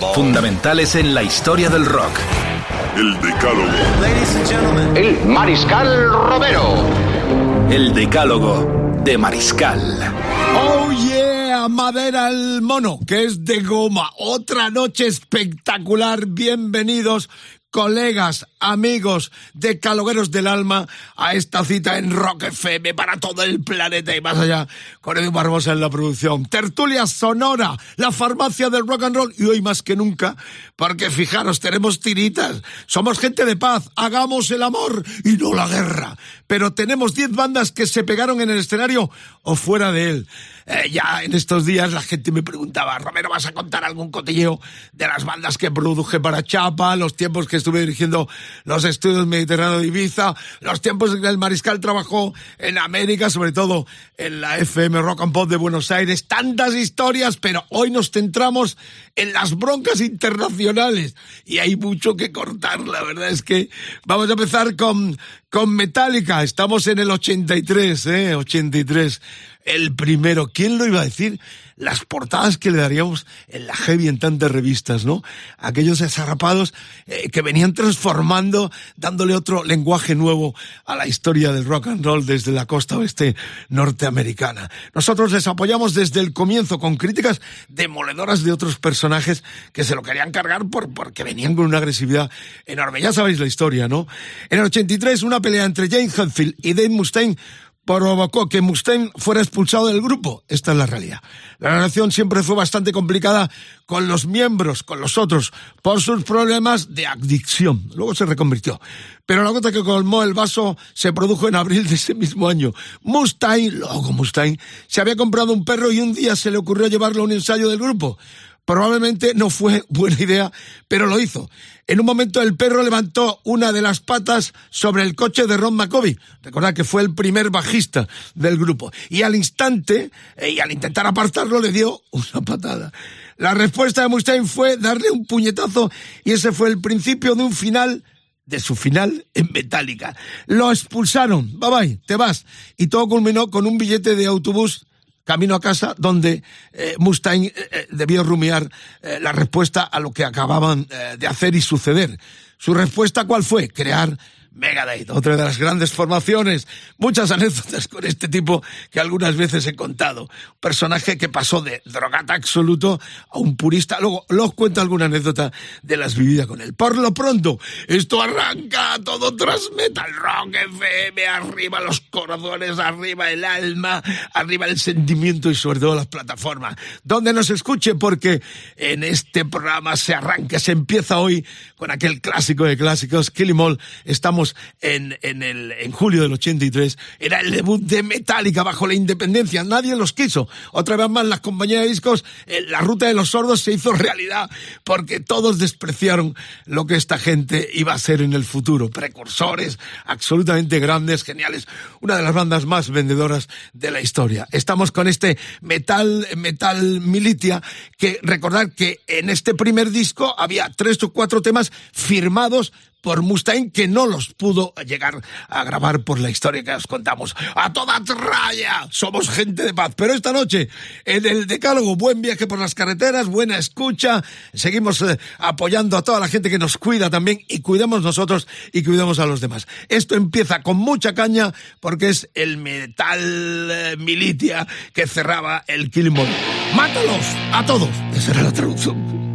Fundamentales en la historia del rock. El Decálogo. El Mariscal Romero. El decálogo de Mariscal. Oh yeah, madera el mono, que es de goma. Otra noche espectacular. Bienvenidos, colegas, amigos de Calogueros del Alma, a esta cita en Rock FM para todo el planeta y más allá, con Edu Barbosa en la producción. Tertulia Sonora, la farmacia del rock and roll, y hoy más que nunca, porque fijaros, tenemos tiritas, somos gente de paz, hagamos el amor y no la guerra. Pero tenemos 10 bandas que se pegaron en el escenario o fuera de él. Eh, ya en estos días la gente me preguntaba, Romero, ¿vas a contar algún cotilleo de las bandas que produje para Chapa, los tiempos que estuve dirigiendo los estudios Mediterráneo de Ibiza, los tiempos en que el Mariscal trabajó en América, sobre todo en la FM Rock and Pop de Buenos Aires, tantas historias, pero hoy nos centramos en las broncas internacionales. Y hay mucho que cortar, la verdad es que vamos a empezar con, con Metallica, estamos en el 83, eh, 83 el primero. ¿Quién lo iba a decir? Las portadas que le daríamos en la heavy en tantas revistas, ¿no? Aquellos desarrapados eh, que venían transformando, dándole otro lenguaje nuevo a la historia del rock and roll desde la costa oeste norteamericana. Nosotros les apoyamos desde el comienzo con críticas demoledoras de otros personajes que se lo querían cargar por, porque venían con una agresividad enorme. Ya sabéis la historia, ¿no? En el 83, una pelea entre Jane Hetfield y Dave Mustaine provocó que Mustaine fuera expulsado del grupo. Esta es la realidad. La relación siempre fue bastante complicada con los miembros, con los otros, por sus problemas de adicción. Luego se reconvirtió. Pero la gota que colmó el vaso se produjo en abril de ese mismo año. Mustaine, luego Mustaine, se había comprado un perro y un día se le ocurrió llevarlo a un ensayo del grupo. Probablemente no fue buena idea, pero lo hizo. En un momento el perro levantó una de las patas sobre el coche de Ron McCovey. Recordad que fue el primer bajista del grupo. Y al instante, eh, y al intentar apartarlo, le dio una patada. La respuesta de Mustaine fue darle un puñetazo y ese fue el principio de un final de su final en Metallica. Lo expulsaron. Bye bye, te vas. Y todo culminó con un billete de autobús camino a casa donde eh, Mustaine eh, eh, debió rumiar eh, la respuesta a lo que acababan de hacer y suceder. Su respuesta cuál fue? Crear Megadeth, otra de las grandes formaciones. Muchas anécdotas con este tipo que algunas veces he contado. Un personaje que pasó de drogata absoluto a un purista. Luego, los cuento alguna anécdota de las vividas con él. Por lo pronto, esto arranca todo tras Metal Rock FM, arriba los corazones, arriba el alma, arriba el sentimiento y sobre todo las plataformas. Donde nos escuche porque en este programa se arranca, se empieza hoy con aquel clásico de clásicos, Kill 'Em En, en, el, en julio del 83. Era el debut de Metallica bajo la independencia. Nadie los quiso. Otra vez más, las compañías de discos, eh, la ruta de los sordos se hizo realidad porque todos despreciaron lo que esta gente iba a hacer en el futuro. Precursores absolutamente grandes, geniales. Una de las bandas más vendedoras de la historia. Estamos con este Metal, Metal Militia, que recordad que en este primer disco había tres o cuatro temas firmados por Mustaine que no los pudo llegar a grabar por la historia que os contamos. A toda tralla, somos gente de paz. Pero esta noche, en el Decálogo, buen viaje por las carreteras, buena escucha. Seguimos eh, apoyando a toda la gente que nos cuida también y cuidamos nosotros y cuidamos a los demás. Esto empieza con mucha caña porque es el metal eh, militia que cerraba el Killing Ball. ¡Mátalos! A todos. Esa era la traducción.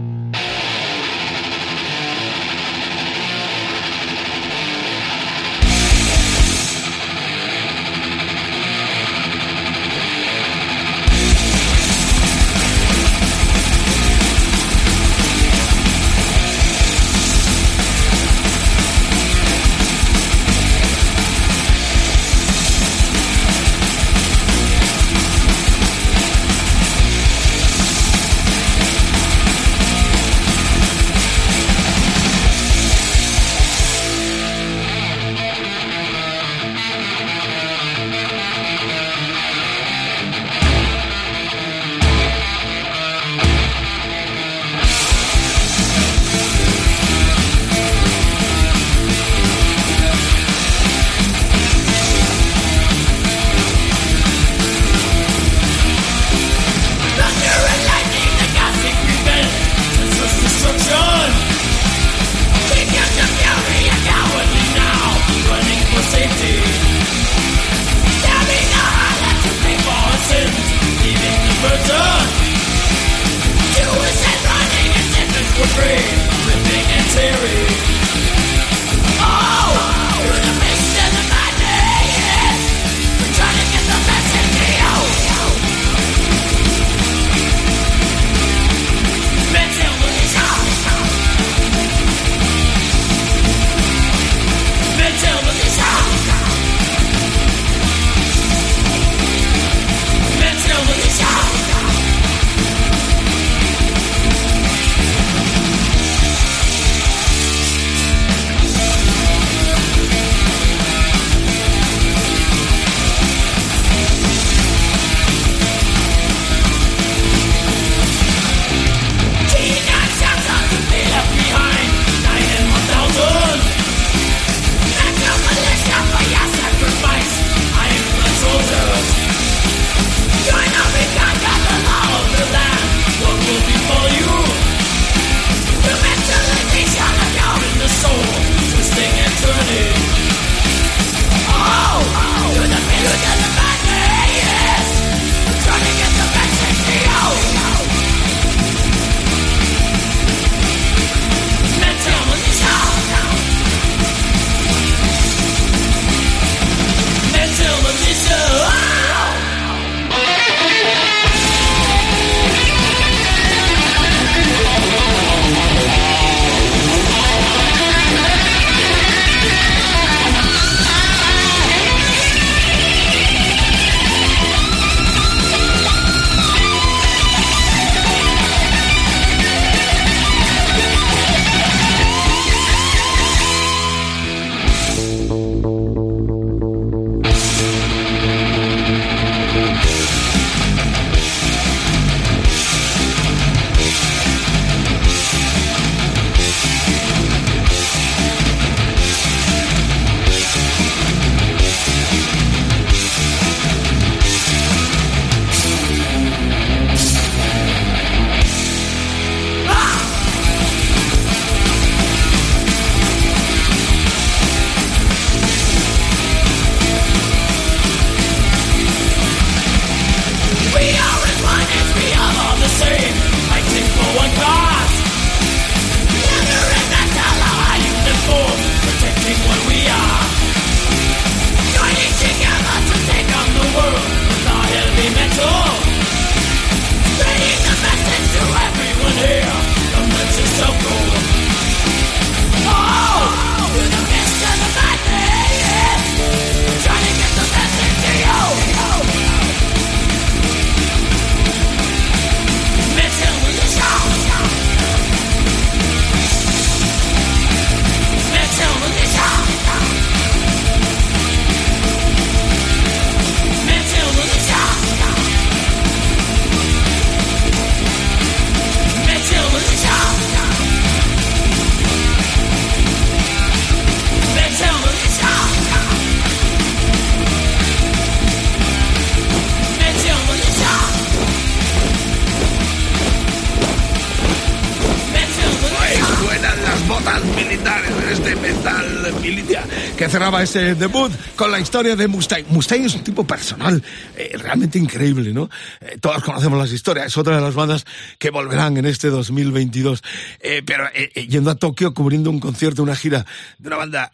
Ese debut con la historia de Mustaine. Mustaine es un tipo personal eh, realmente increíble, ¿no? Eh, todos conocemos las historias, es otra de las bandas que volverán en este 2022. Eh, pero yendo a Tokio, cubriendo un concierto, una gira de una banda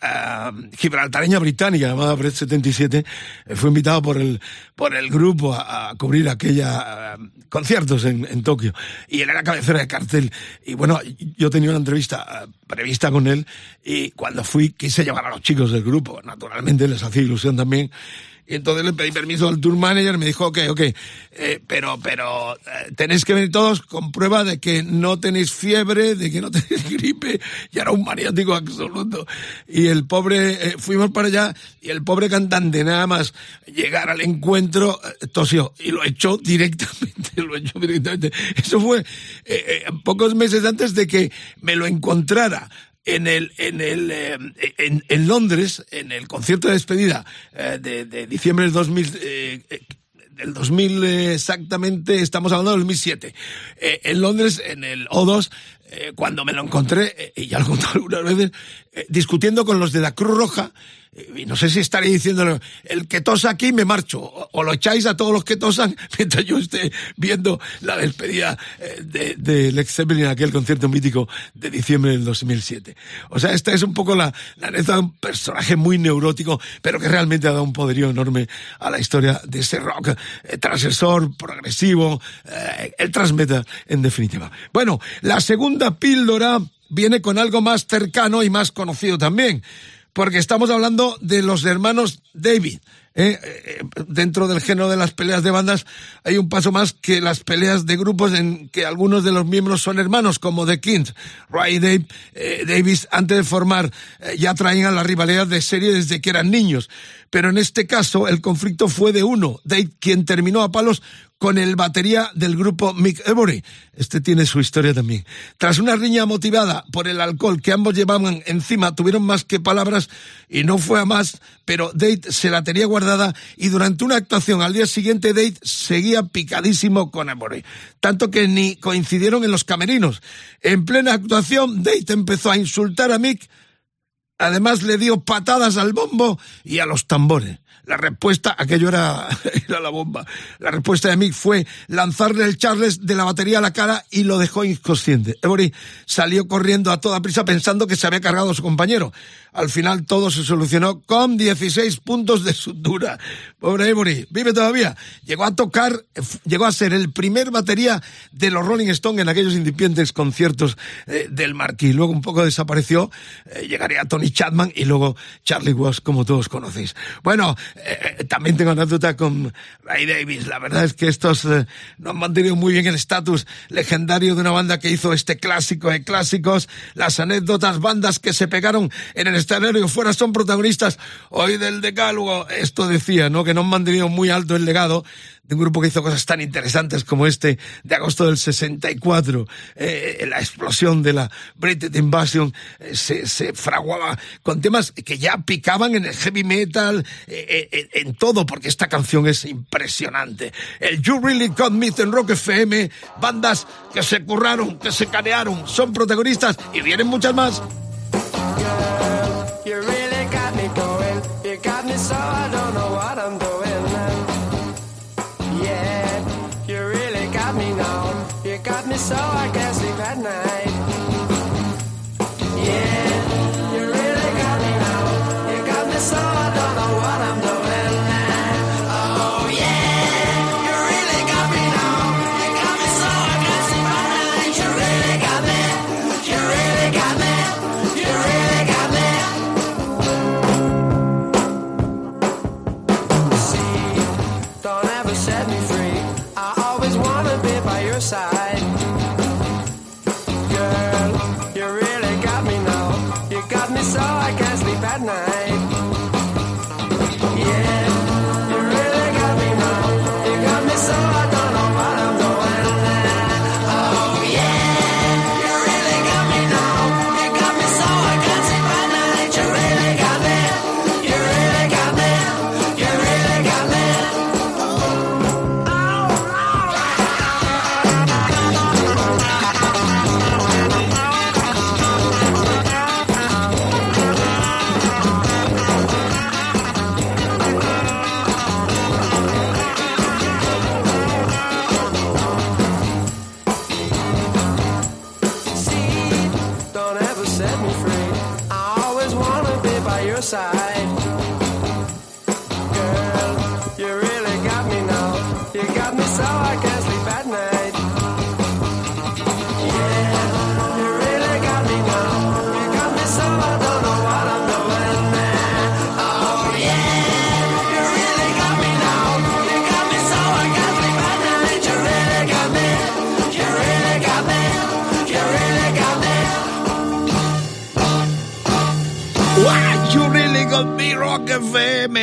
gibraltareña británica llamada Bread 77, fue invitado por el, por el grupo a, cubrir aquella conciertos en, en Tokio. Y él era cabecera de cartel. Y bueno, yo tenía una entrevista prevista con él y cuando fui quise llevar a los chicos del grupo. Naturalmente les hacía ilusión también. Y entonces le pedí permiso al tour manager, me dijo, ok, ok, eh, pero, pero eh, tenéis que venir todos con prueba de que no tenéis fiebre, de que no tenéis gripe, y era un maniático absoluto. Y el pobre, eh, fuimos para allá, y el pobre cantante nada más llegar al encuentro, tosió, y lo echó directamente, lo echó directamente. Eso fue pocos meses antes de que me lo encontrara en el en el eh, en, Londres en el concierto de despedida eh, de, diciembre del 2000 eh, eh, del 2000 exactamente estamos hablando del 2007 en Londres en el O2 cuando me lo encontré y ya lo he algunas veces discutiendo con los de la Cruz Roja no sé si estaré diciéndole, el que tosa aquí me marcho, o, lo echáis a todos los que tosan mientras yo esté viendo la despedida del de, de Zeppelin en aquel concierto mítico de diciembre del 2007. O sea, esta es un poco la, la anécdota de un personaje muy neurótico, pero que realmente ha dado un poderío enorme a la historia de ese rock eh, transgresor, progresivo, eh, el transmeta en definitiva. Bueno, la segunda píldora viene con algo más cercano y más conocido también porque estamos hablando de los hermanos David. ¿eh? Eh, dentro del género de las peleas de bandas hay un paso más que las peleas de grupos en que algunos de los miembros son hermanos, como The Kings. Ray Dave, eh, Davis, antes de formar, ya traían la rivalidad de serie desde que eran niños. Pero en este caso, el conflicto fue de uno, Dave, quien terminó a palos con el batería del grupo Mick Ebory. Este tiene su historia también. Tras una riña motivada por el alcohol que ambos llevaban encima, tuvieron más que palabras y no fue a más, pero Date se la tenía guardada y durante una actuación al día siguiente Date seguía picadísimo con Ebory. Tanto que ni coincidieron en los camerinos. En plena actuación, Date empezó a insultar a Mick Además le dio patadas al bombo y a los tambores. La respuesta, aquello era, era la bomba. La respuesta de Mick fue lanzarle el Charles de la batería a la cara y lo dejó inconsciente. Emory salió corriendo a toda prisa pensando que se había cargado a su compañero. Al final todo se solucionó con 16 puntos de sutura. Pobre Emory, vive todavía. Llegó a tocar, llegó a ser el primer batería de los Rolling Stones en aquellos incipientes conciertos eh, del Marquis. Luego un poco desapareció, eh, llegaría Tony Chapman y luego Charlie Watts, como todos conocéis. Bueno, eh, también tengo anécdota con Ray Davis. La verdad es que estos no han mantenido muy bien el estatus legendario de una banda que hizo este clásico de clásicos. Las anécdotas, bandas que se pegaron en el escenario fuera son protagonistas hoy del decálogo. Esto decía, ¿no? Que no han mantenido muy alto el legado de un grupo que hizo cosas tan interesantes como este de agosto del 64. Eh, la explosión de la British Invasion eh, se, fraguaba con temas que ya picaban en el heavy metal, eh, en todo, porque esta canción es impresionante. El You Really Got Me en Rock FM, bandas que se curraron, que se canearon, son protagonistas y vienen muchas más.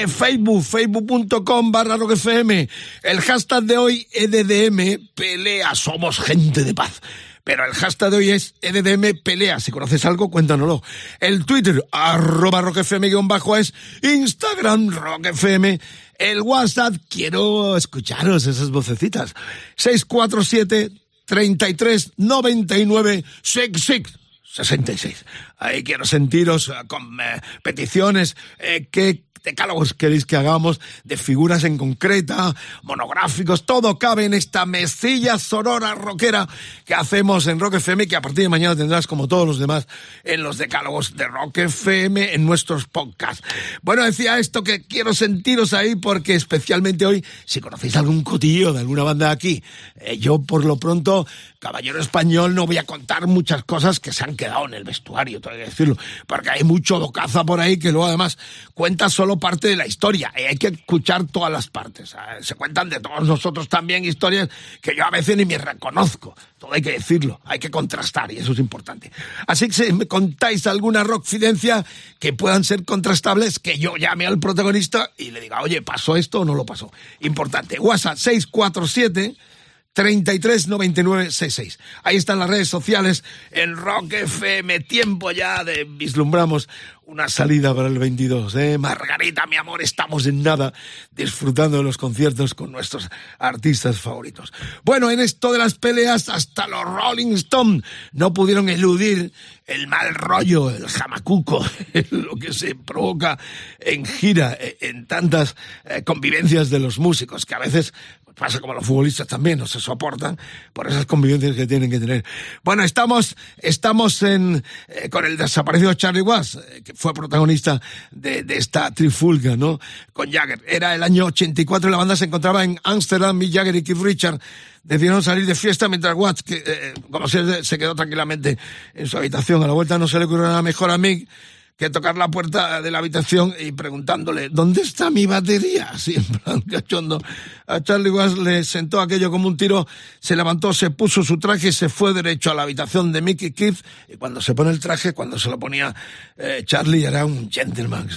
Facebook, facebook.com barra Rock FM. El hashtag de hoy, EDDM, pelea, somos gente de paz. Pero el hashtag de hoy es EDDM pelea. Si conoces algo, cuéntanoslo. El Twitter, arroba rockfm bajo es Instagram rockfm. El WhatsApp, quiero escucharos esas vocecitas. 647 33 99 66. 66. Ahí quiero sentiros eh, con eh, peticiones. Eh, ¿Qué decálogos queréis que hagamos? De figuras en concreta, monográficos, todo cabe en esta mesilla sonora rockera que hacemos en Rock FM, que a partir de mañana tendrás, como todos los demás, en los decálogos de Rock FM, en nuestros podcasts. Bueno, decía esto que quiero sentiros ahí porque especialmente hoy, si conocéis algún cotillo de alguna banda de aquí, eh, yo por lo pronto, caballero español, no voy a contar muchas cosas que se han quedado en el vestuario, tengo que decirlo, porque hay mucho bocaza por ahí que luego además cuenta solo parte de la historia y hay que escuchar todas las partes. Se cuentan de todos nosotros también historias que yo a veces ni me reconozco. Todo hay que decirlo, hay que contrastar y eso es importante. Así que si me contáis alguna rockfidencia que puedan ser contrastables, que yo llame al protagonista y le diga, oye, ¿pasó esto o no lo pasó? Importante. WhatsApp 647 33 99 66. Ahí están las redes sociales en Rock FM. Tiempo ya de vislumbramos una salida para el 22. ¿eh? Margarita, mi amor, estamos en nada disfrutando de los conciertos con nuestros artistas favoritos. Bueno, en esto de las peleas, hasta los Rolling Stone no pudieron eludir el mal rollo, el jamacuco, lo que se provoca en gira, en tantas eh, convivencias de los músicos, que a veces pasa como los futbolistas también, no se soportan por esas convivencias que tienen que tener. Bueno, estamos, estamos en, eh, con el desaparecido Charlie Watts, eh, que fue protagonista de, de, esta trifulga, ¿no? Con Jagger. Era el año 84 y la banda se encontraba en Ámsterdam, Mick Jagger y Keith Richard decidieron salir de fiesta mientras Watts, que, eh, como se, se quedó tranquilamente en su habitación. A la vuelta no se le ocurrió nada mejor a Mick que tocar la puerta de la habitación y preguntándole, ¿dónde está mi batería? Así en plan cachondo. A Charlie Watts le sentó aquello como un tiro, se levantó, se puso su traje y se fue derecho a la habitación de Mickey Keith. Y cuando se pone el traje, cuando se lo ponía eh, Charlie, era un gentleman.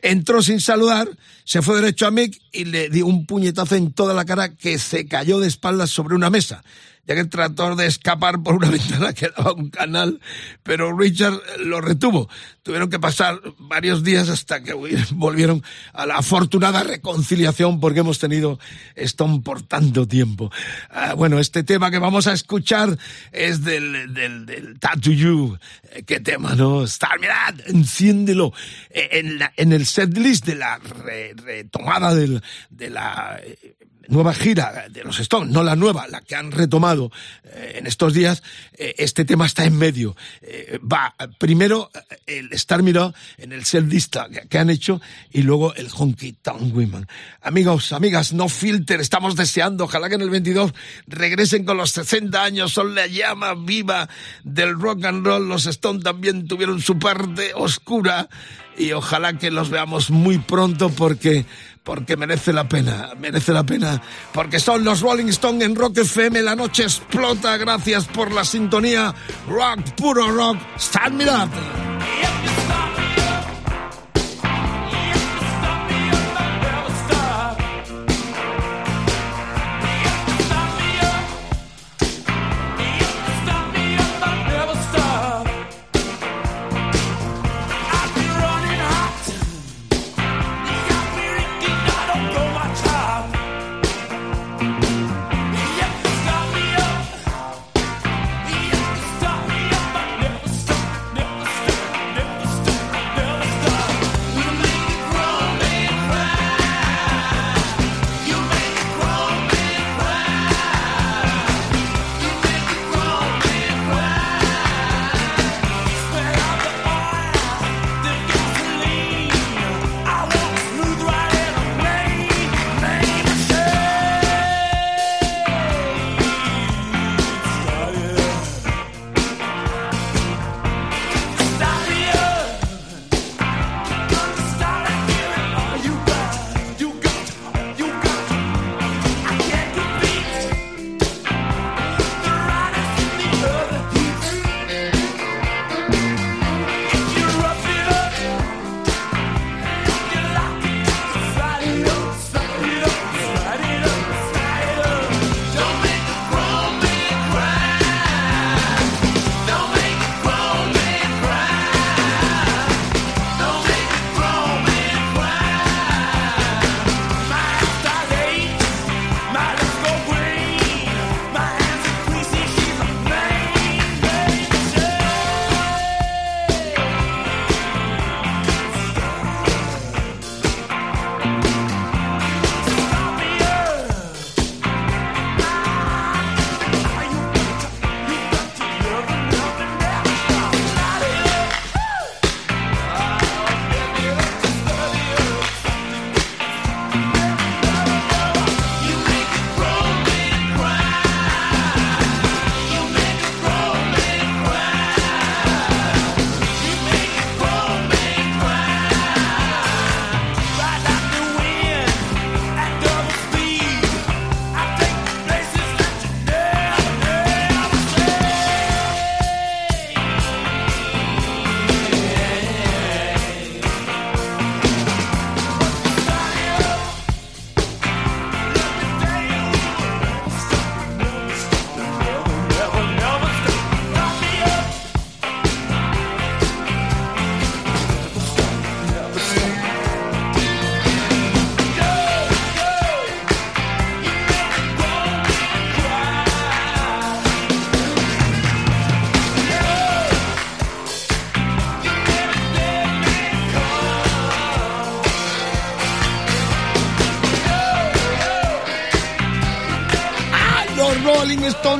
Entró sin saludar, se fue derecho a Mick y le dio un puñetazo en toda la cara que se cayó de espaldas sobre una mesa ya que trató de escapar por una ventana que daba un canal, pero Richard lo retuvo. Tuvieron que pasar varios días hasta que volvieron a la afortunada reconciliación porque hemos tenido Stone por tanto tiempo. Ah, bueno, este tema que vamos a escuchar es del, del, del Tattoo You. ¿Qué tema, no? Star, mirad, enciéndelo. En, la, en el setlist de la re, retomada del, de la nueva gira de los Stones, no la nueva, la que han retomado eh, en estos días, eh, este tema está en medio. Eh, va primero el Star Miró en el self que, han hecho y luego el Honky Tonk Women. Amigos, amigas, no filter, estamos deseando, ojalá que en el 22 regresen con los 60 años, son la llama viva del rock and roll. Los Stones también tuvieron su parte oscura y ojalá que los veamos muy pronto porque porque merece la pena, merece la pena, porque son los Rolling Stones en Rock FM, la noche explota, gracias por la sintonía, rock, puro rock, stand mirad. Rolling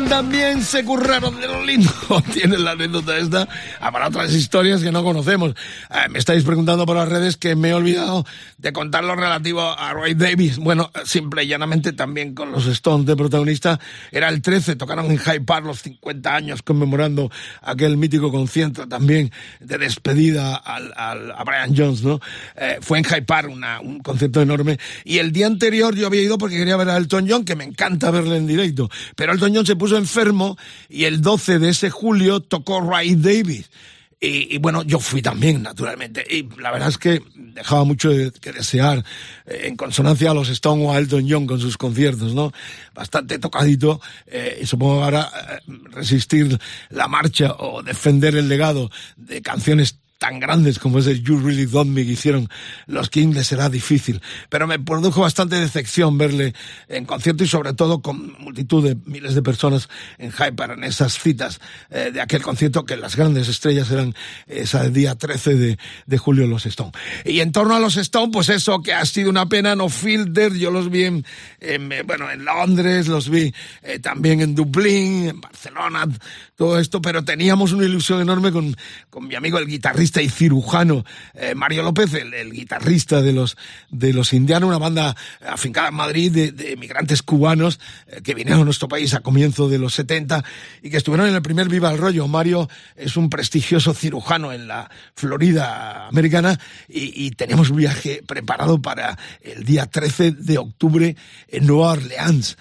también se curraron de lo lindo. Tienen la anécdota esta. Habrá otras historias que no conocemos. Eh, me estáis preguntando por las redes que me he olvidado de contar lo relativo a Roy Davis. Bueno, simple y llanamente también con los Stones de protagonista. Era el 13, tocaron en Hyde Park los 50 años conmemorando aquel mítico concierto también de despedida al, al- a Brian Jones, ¿no? Eh, fue en Hyde Park una- un concierto enorme. Y el día anterior yo había ido porque quería ver a Elton John, que me encanta verle en directo. Pero Elton John se puso enfermo y el 12 de ese julio tocó Ray Davis. Y, y bueno, yo fui también, naturalmente. Y la verdad es que dejaba mucho de- que desear eh, en consonancia a los Stone o a Elton John con sus conciertos, ¿no? Bastante tocadito. eh, y supongo ahora eh, resistir la marcha o defender el legado de canciones tan grandes como es el You Really Got Me que hicieron los Kings les será difícil. Pero me produjo bastante decepción verle en concierto y sobre todo con multitud de miles de personas en Hyper en esas citas eh, de aquel concierto que las grandes estrellas eran ese día 13 de, de julio los Stone. Y en torno a los Stone, pues eso que ha sido una pena, no Fielder, yo los vi en, en, bueno, en Londres, los vi eh, también en Dublín, en Barcelona, todo esto, pero teníamos una ilusión enorme con, con mi amigo el guitarrista y cirujano eh, Mario López, el, guitarrista de los, de los indianos, una banda afincada en Madrid de, de migrantes cubanos eh, que vinieron a nuestro país a comienzo de los 70 y que estuvieron en el primer Viva el Rollo. Mario es un prestigioso cirujano en la Florida americana y, y teníamos un viaje preparado para el día 13 de octubre en Nueva Orleans.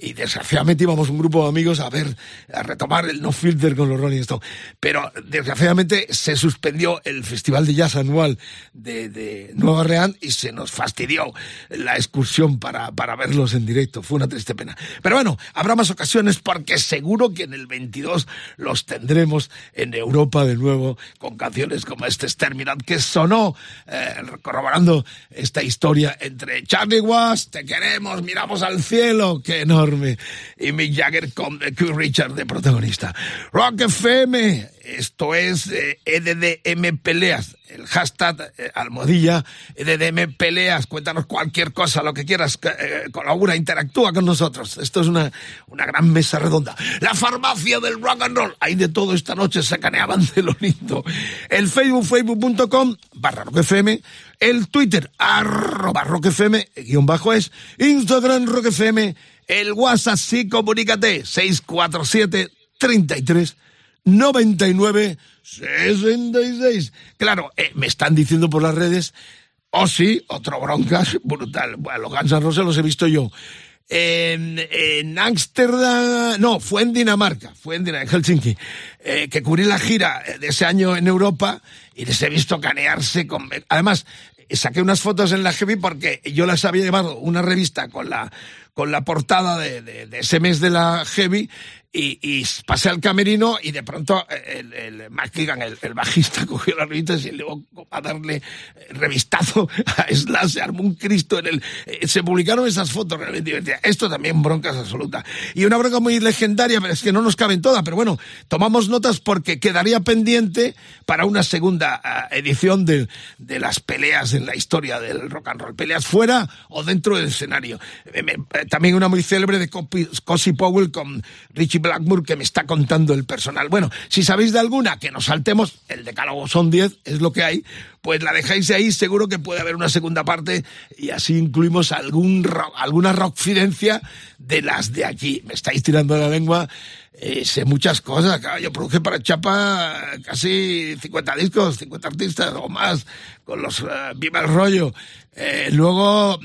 Y desgraciadamente íbamos un grupo de amigos a ver, a retomar el No Filter con los Rolling Stones. Pero desgraciadamente se suspendió el Festival de Jazz anual de, Nueva Orleans y se nos fastidió la excursión para, para verlos en directo. Fue una triste pena. Pero bueno, habrá más ocasiones porque seguro que en el 22 los tendremos en Europa de nuevo con canciones como este Terminal que sonó eh, corroborando esta historia entre Charlie Watts, Te queremos, miramos al cielo, qué enorme, y Mick Jagger con Keith Richard de protagonista. Rock FM, esto es eh, EDDM Peleas, el hashtag eh, almohadilla EDDM Peleas, cuéntanos cualquier cosa, lo que quieras, eh, colabora, interactúa con nosotros. Esto es una, una gran mesa redonda. La farmacia del rock and roll, hay de todo esta noche, se caneaban de lo lindo. El Facebook, facebook.com, barra Rock FM, el Twitter, arroba Rock FM, guion bajo es, Instagram Rock FM, el WhatsApp, sí, comunícate, 647 33 99 66. Claro, eh, me están diciendo por las redes, oh sí, otro broncas brutal. Bueno, los Guns N' Roses los he visto yo. En, Ámsterdam, no, fue en Dinamarca, fue en, Dinamarca, Helsinki, eh, que cubrí la gira de ese año en Europa y les he visto canearse con... Además, saqué unas fotos en la Heavy porque yo las había llevado una revista con la con la portada de, de, de ese mes de la Heavy y, y, pasé al camerino y de pronto el, el McKigan, el, el, bajista, cogió las revistas y luego a darle revistazo a Slash, se armó un Cristo en el... Eh, se publicaron esas fotos realmente divertidas. Esto también broncas absoluta. Y una bronca muy legendaria, pero es que no nos caben todas, pero bueno, tomamos notas porque quedaría pendiente para una segunda uh, edición de, de, las peleas en la historia del rock and roll. Peleas fuera o dentro del escenario. Eh, también una muy célebre de Cosi Powell con Richie Blackmore que me está contando el personal. Bueno, si sabéis de alguna que nos saltemos, el decálogo son 10, es lo que hay, pues la dejáis ahí, seguro que puede haber una segunda parte y así incluimos algún alguna rockfidencia de las de aquí. Me estáis tirando la lengua. Eh, sé muchas cosas, yo produje para Chapa casi 50 discos, 50 artistas o más, con los uh, Viva el Rollo. Eh, luego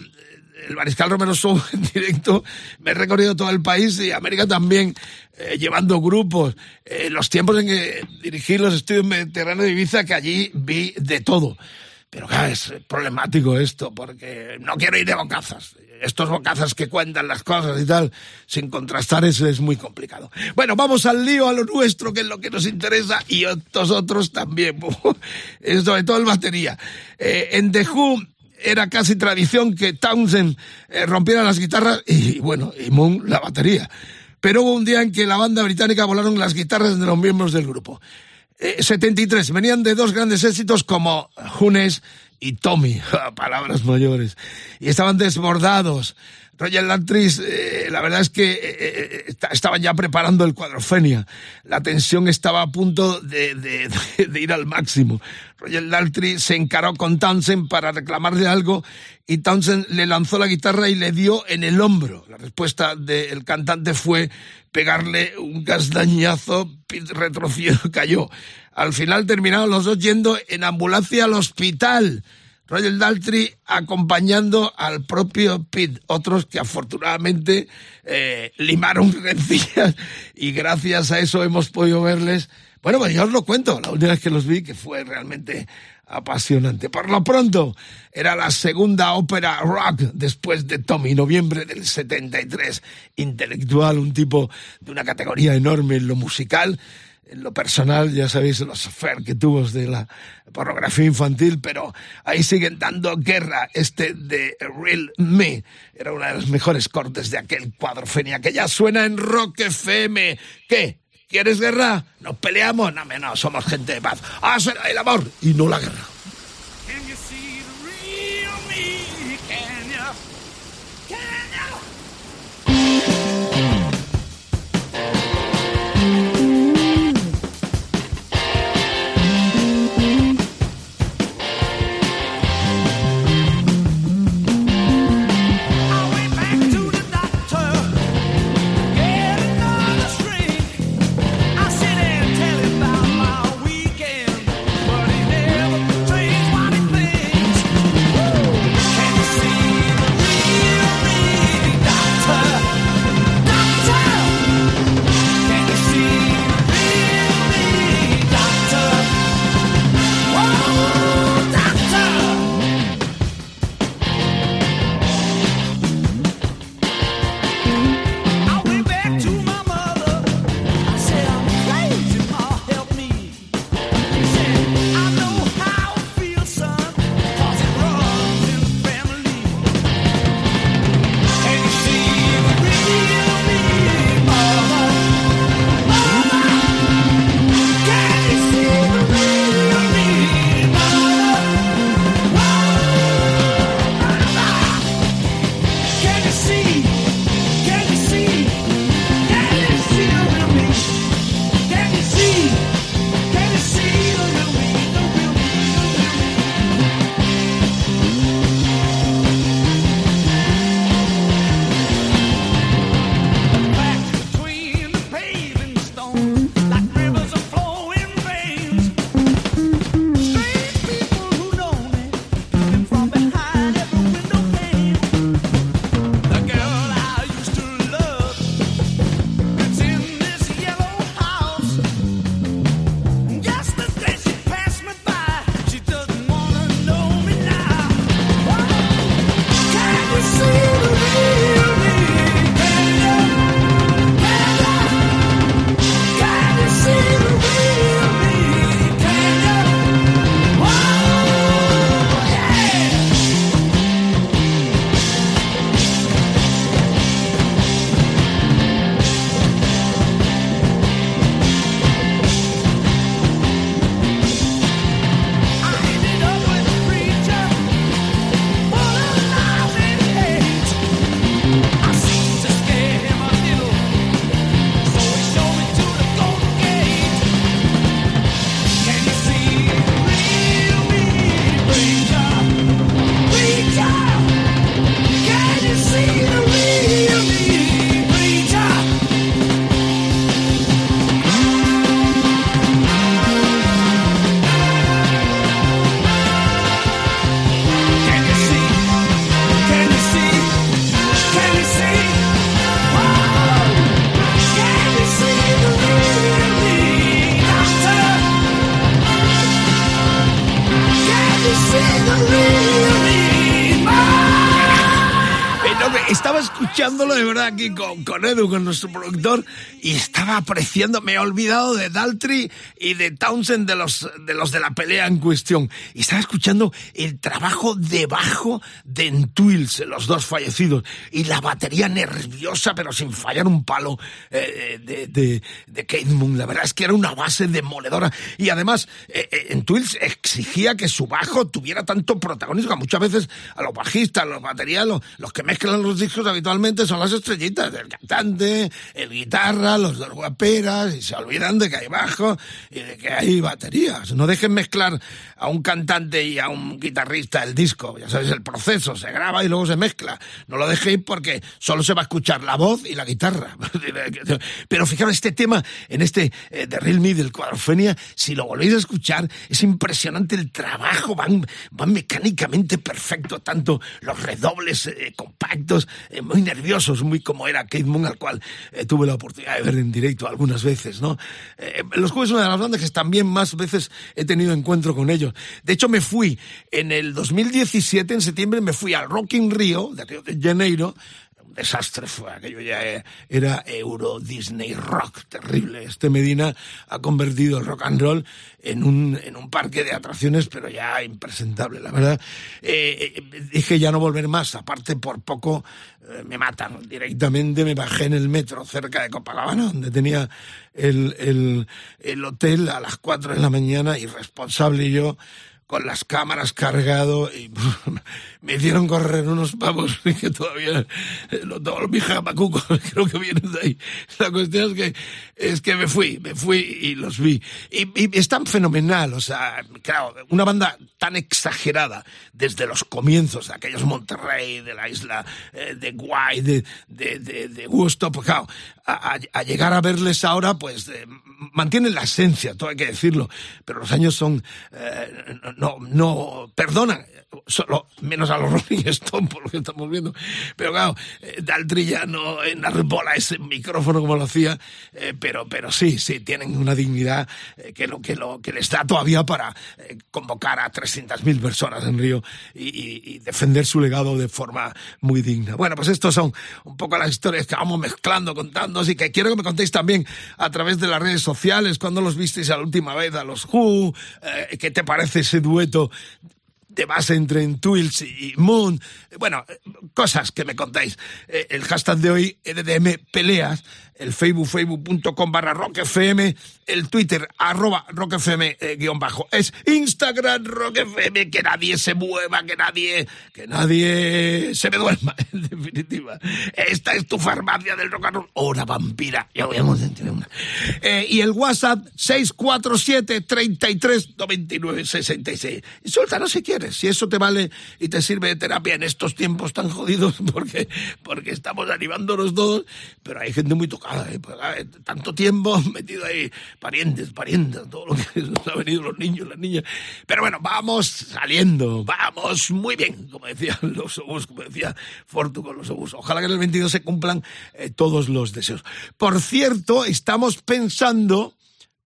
el Mariscal Romero Show en directo, me he recorrido todo el país y América también, eh, llevando grupos. Eh, los tiempos en que dirigí los estudios mediterráneos de Ibiza, que allí vi de todo. Pero claro, es problemático esto, porque no quiero ir de bocazas. Estos bocazas que cuentan las cosas y tal, sin contrastar eso es muy complicado. Bueno, vamos al lío, a lo nuestro, que es lo que nos interesa, y estos otros también. Sobre todo el batería. Eh, en The era casi tradición que Townsend eh, rompiera las guitarras y, bueno, y Moon la batería. Pero hubo un día en que la banda británica volaron las guitarras de los miembros del grupo. Eh, 73, venían de dos grandes éxitos como Junes y Tommy, palabras mayores, y estaban desbordados. Roger Daltrey, eh, la verdad es que eh, eh, estaban ya preparando el cuadrofenia. La tensión estaba a punto de, ir al máximo. Roger Daltrey se encaró con Townsend para reclamarle algo y Townsend le lanzó la guitarra y le dio en el hombro. La respuesta del cantante fue pegarle un casdañazo, retrocedió, cayó. Al final terminaron los dos yendo en ambulancia al hospital. Roger Daltrey acompañando al propio Pete, otros que afortunadamente eh, limaron rencillas y gracias a eso hemos podido verles. Bueno, pues yo os lo cuento, la última vez que los vi, que fue realmente apasionante. Por lo pronto, era la segunda ópera rock después de Tommy, noviembre del 73. Intelectual, un tipo de una categoría enorme en lo musical en lo personal, ya sabéis los fer que tuvo de la pornografía infantil, pero ahí siguen dando guerra. Este de Real Me era una de las mejores cortes de aquel cuadrofenia que ya suena en Rock FM. ¿Qué? ¿Quieres guerra? ¿Nos peleamos? No, no, somos gente de paz. ¡Ah, será el amor! Y no la guerra. Tennessee. Aquí con, con Edu, con nuestro productor, y estaba apreciando, me he olvidado de Daltrey y de Townsend, de los, de los de la pelea en cuestión. Y estaba escuchando el trabajo debajo de Entwils, los dos fallecidos, y la batería nerviosa, pero sin fallar un palo, eh, de, de, de Kate Moon. La verdad es que era una base demoledora. Y además, eh, eh, Entwils exigía que su bajo tuviera tanto protagonismo. Muchas veces a los bajistas, a los baterías, los, los que mezclan los discos, habitualmente son las estrellitas, el cantante, el guitarra, los dos guaperas, y se olvidan de que hay bajo y de que hay baterías. No dejen mezclar a un cantante y a un guitarrista el disco, ya sabes, el proceso, se graba y luego se mezcla. No lo dejéis porque solo se va a escuchar la voz y la guitarra. Pero fijaros, este tema, en este eh, de Real Me del Cuadrofenia, si lo volvéis a escuchar, es impresionante el trabajo, van, van mecánicamente perfecto, tanto los redobles eh, compactos, eh, muy nerviosos, muy como era Kate Moon, al cual eh, tuve la oportunidad de ver en directo algunas veces, ¿no? Eh, los Who es una de las bandas que también más veces he tenido encuentro con ellos. De hecho, me fui en el 2017, en septiembre, me fui al Rock in Rio, de Río de Janeiro, desastre fue aquello ya eh, era Euro Disney Rock terrible. Este Medina ha convertido el rock and roll en un en un parque de atracciones pero ya impresentable la verdad. Eh, eh, dije ya no volver más aparte por poco me matan directamente me bajé en el metro cerca de Copacabana donde tenía el, el, el hotel a las 4 de la mañana irresponsable y yo con las cámaras cargado y me hicieron correr unos pavos que todavía eh, lo tengo los mijamacucos, creo que vienen de ahí. La cuestión es que es que me fui, me fui y los vi. Y, y es tan fenomenal, o sea, claro, una banda tan exagerada desde los comienzos de aquellos Monterrey, de la isla eh, de Guay, de, de, de, de Gusto, pues claro, a, a- a llegar a verles ahora, pues eh, mantienen la esencia, todo hay que decirlo, pero los años son, eh, no, no, perdonan, solo menos a los Rolling Stones por lo que estamos viendo, pero claro, eh, Daltrey ya no enarbola ese micrófono como lo hacía, eh, pero, pero sí, sí, tienen una dignidad eh, que lo que lo que les da todavía para eh, convocar a 300.000 personas en Río y, y- defender su legado de forma muy digna. Bueno, pues estos son un poco las historias que vamos mezclando, contando, y que quiero que me contéis también a través de las redes sociales, cuando los visteis la última vez a los Who, eh, qué te parece ese dueto de base entre Twills y Moon. Bueno, cosas que me contáis. Eh, El hashtag de hoy, EDM Peleas, el Facebook, facebook.com barra rockfm, el Twitter, arroba rockfm eh, guion bajo. Es Instagram rockfm, que nadie se mueva, que nadie, que nadie se me duerma, en definitiva. Esta es tu farmacia del rock and roll. Hora vampira. Ya a tener una. Eh, y el WhatsApp 647 33 99 66. Y suéltanos si quieres, si eso te vale y te sirve de terapia en estos tiempos tan jodidos, porque, porque estamos animándonos todos, pero hay gente muy tocada, Pues, tanto tiempo metido ahí, parientes, parientes, todo lo que nos ha venido los niños, las niñas. Pero bueno, vamos saliendo, vamos muy bien, como decían los obús, como decía Fortu con los obús. Ojalá que en el 22 se cumplan eh, todos los deseos. Por cierto, estamos pensando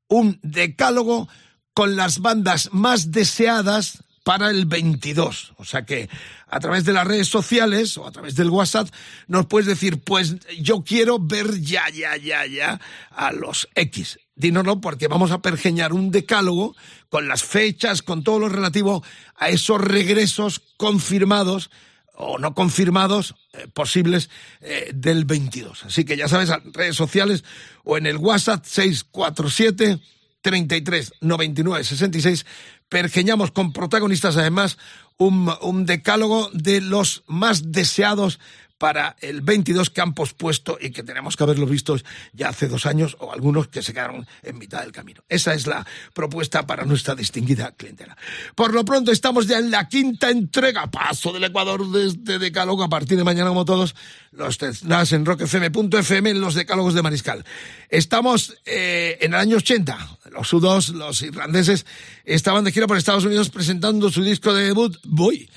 un decálogo con las bandas más deseadas para el 22. O sea que a través de las redes sociales o a través del WhatsApp nos puedes decir, pues yo quiero ver ya, ya, ya, ya a los X. Dínoslo porque vamos a pergeñar un decálogo con las fechas, con todo lo relativo a esos regresos confirmados o no confirmados eh, posibles eh, del 22. Así que ya sabes, en redes sociales o en el WhatsApp 647 33 99 66 pergeñamos con protagonistas además un, un decálogo de los más deseados para el 22 que han pospuesto y que tenemos que haberlo visto ya hace dos años o algunos que se quedaron en mitad del camino. Esa es la propuesta para nuestra distinguida clientela. Por lo pronto estamos ya en la quinta entrega, paso del Ecuador desde Decálogo a partir de mañana como todos los tendrás en rockfm.fm en los decálogos de Mariscal. Estamos eh, en el año 80. Los U2, los irlandeses, estaban de gira por Estados Unidos presentando su disco de debut, Boy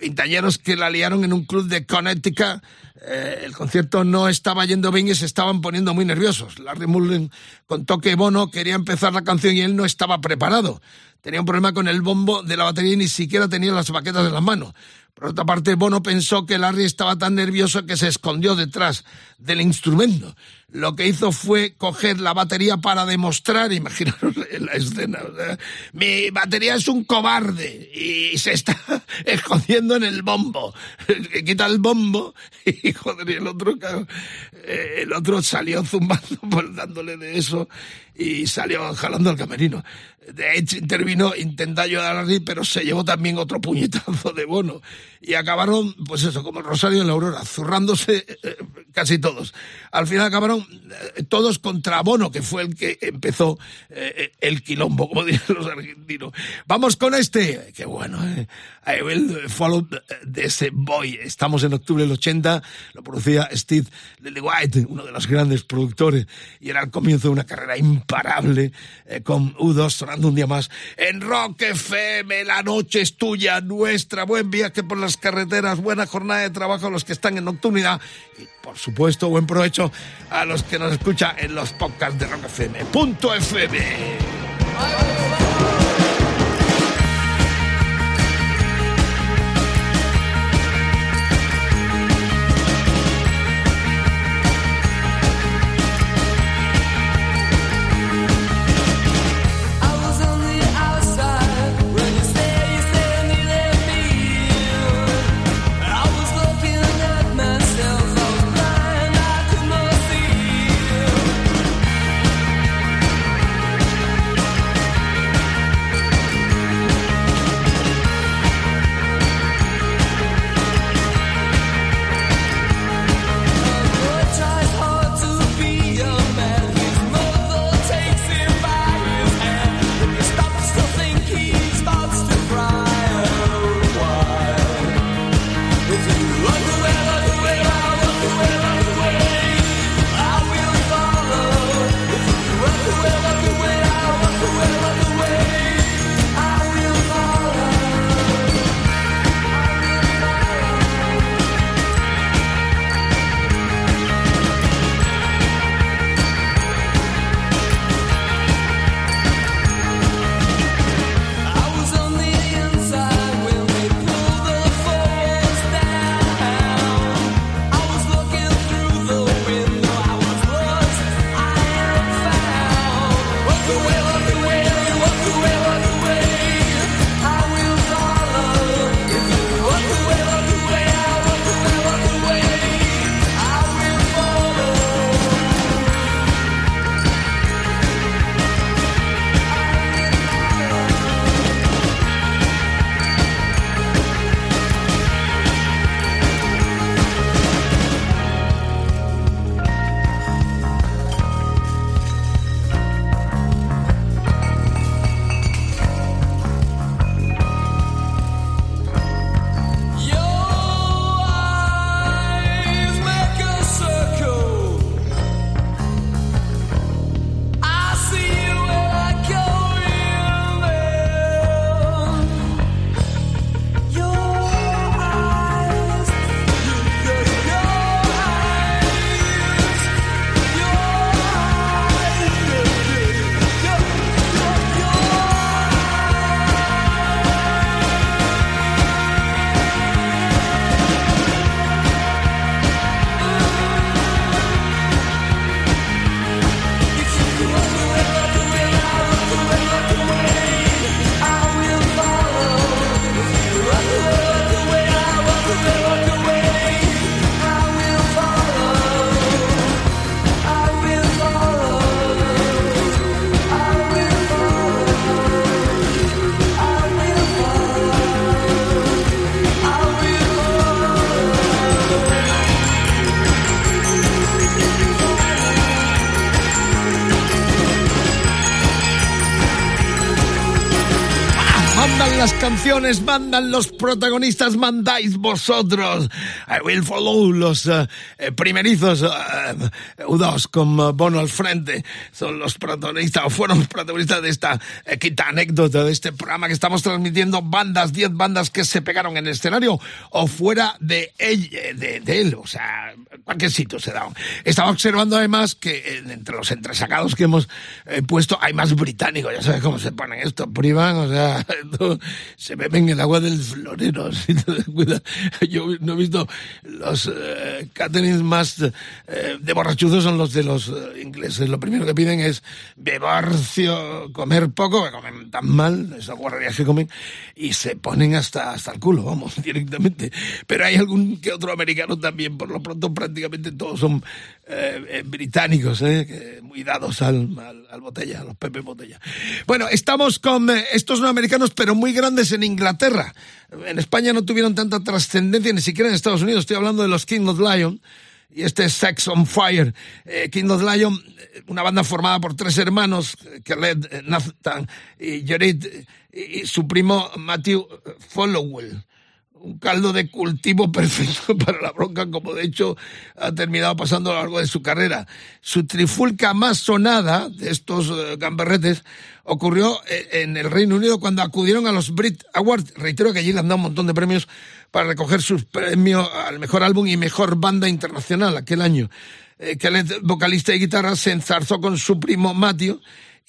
pintañeros que la liaron en un club de Connecticut. Eh, el concierto no estaba yendo bien y se estaban poniendo muy nerviosos. Larry Mullen contó que Bono quería empezar la canción y él no estaba preparado. Tenía un problema con el bombo de la batería y ni siquiera tenía las baquetas en las manos. Por otra parte, Bono pensó que Larry estaba tan nervioso que se escondió detrás del instrumento. Lo que hizo fue coger la batería para demostrar, imaginaros la escena, o sea, mi batería es un cobarde y se está escondiendo en el bombo. Quita el bombo y joder, y el otro, eh, el otro salió zumbando, pues, dándole de eso y salió jalando al camerino. De hecho, intervino, intentó ayudar a Rick, pero se llevó también otro puñetazo de bono. Y acabaron, pues eso, como Rosario en la Aurora, zurrándose eh, casi todos. Al final acabaron eh, todos contra Bono, que fue el que empezó eh, el quilombo, como dicen los argentinos. Vamos con este, qué bueno, eh. Will follow de ese boy. Estamos en octubre del 80, lo producía Steve Lillywhite, uno de los grandes productores, y era el comienzo de una carrera imparable eh, con U2 sonando un día más en Rock FM. La noche es tuya, nuestra. Buen viaje por las carreteras, buena jornada de trabajo a los que están en nocturnidad y, por supuesto, buen provecho a los que nos escuchan en los podcasts de Rock canciones, mandan los protagonistas, mandáis vosotros. I will follow los eh, eh, primerizos eh, U2 con eh, Bono al frente. Son los protagonistas, o fueron los protagonistas de esta eh, quinta anécdota de este programa que estamos transmitiendo. Bandas, 10 bandas que se pegaron en el escenario o fuera de él, eh, de, de él. O sea, cualquier sitio se da. Estaba observando además que eh, entre los entresacados que hemos puesto hay más británicos. Ya sabes cómo se ponen esto, privan, o sea, se beben el agua del florero. cuida. Yo no he visto los eh, caterings más de borrachuzos son los de los eh, ingleses. Lo primero que piden es bebercio, comer poco, que comen tan mal, esas guarrerías que comen, y se ponen hasta, hasta el culo, vamos, directamente. Pero hay algún que otro americano también, por lo pronto prácticamente todos son eh, eh, británicos, eh, muy dados al, al, al botella, a los Pepe Botella. Bueno, estamos con eh, estos no americanos, pero muy grandes en Inglaterra. En España no tuvieron tanta trascendencia, ni siquiera en Estados Unidos. Estoy hablando de los King of Lion y este es Sex on Fire. Eh, King of Lion, eh, una banda formada por tres hermanos, eh, Khaled, Nathan y Jared, y, su primo Matthew Followell. Un caldo de cultivo perfecto para la bronca, como de hecho ha terminado pasando a lo largo de su carrera. Su trifulca más sonada de estos eh, gamberretes ocurrió eh, en el Reino Unido cuando acudieron a los Brit Awards. Reitero que allí le han dado un montón de premios para recoger sus premios al mejor álbum y mejor banda internacional aquel año. Eh, Khaled, vocalista y guitarra, se enzarzó con su primo Matthew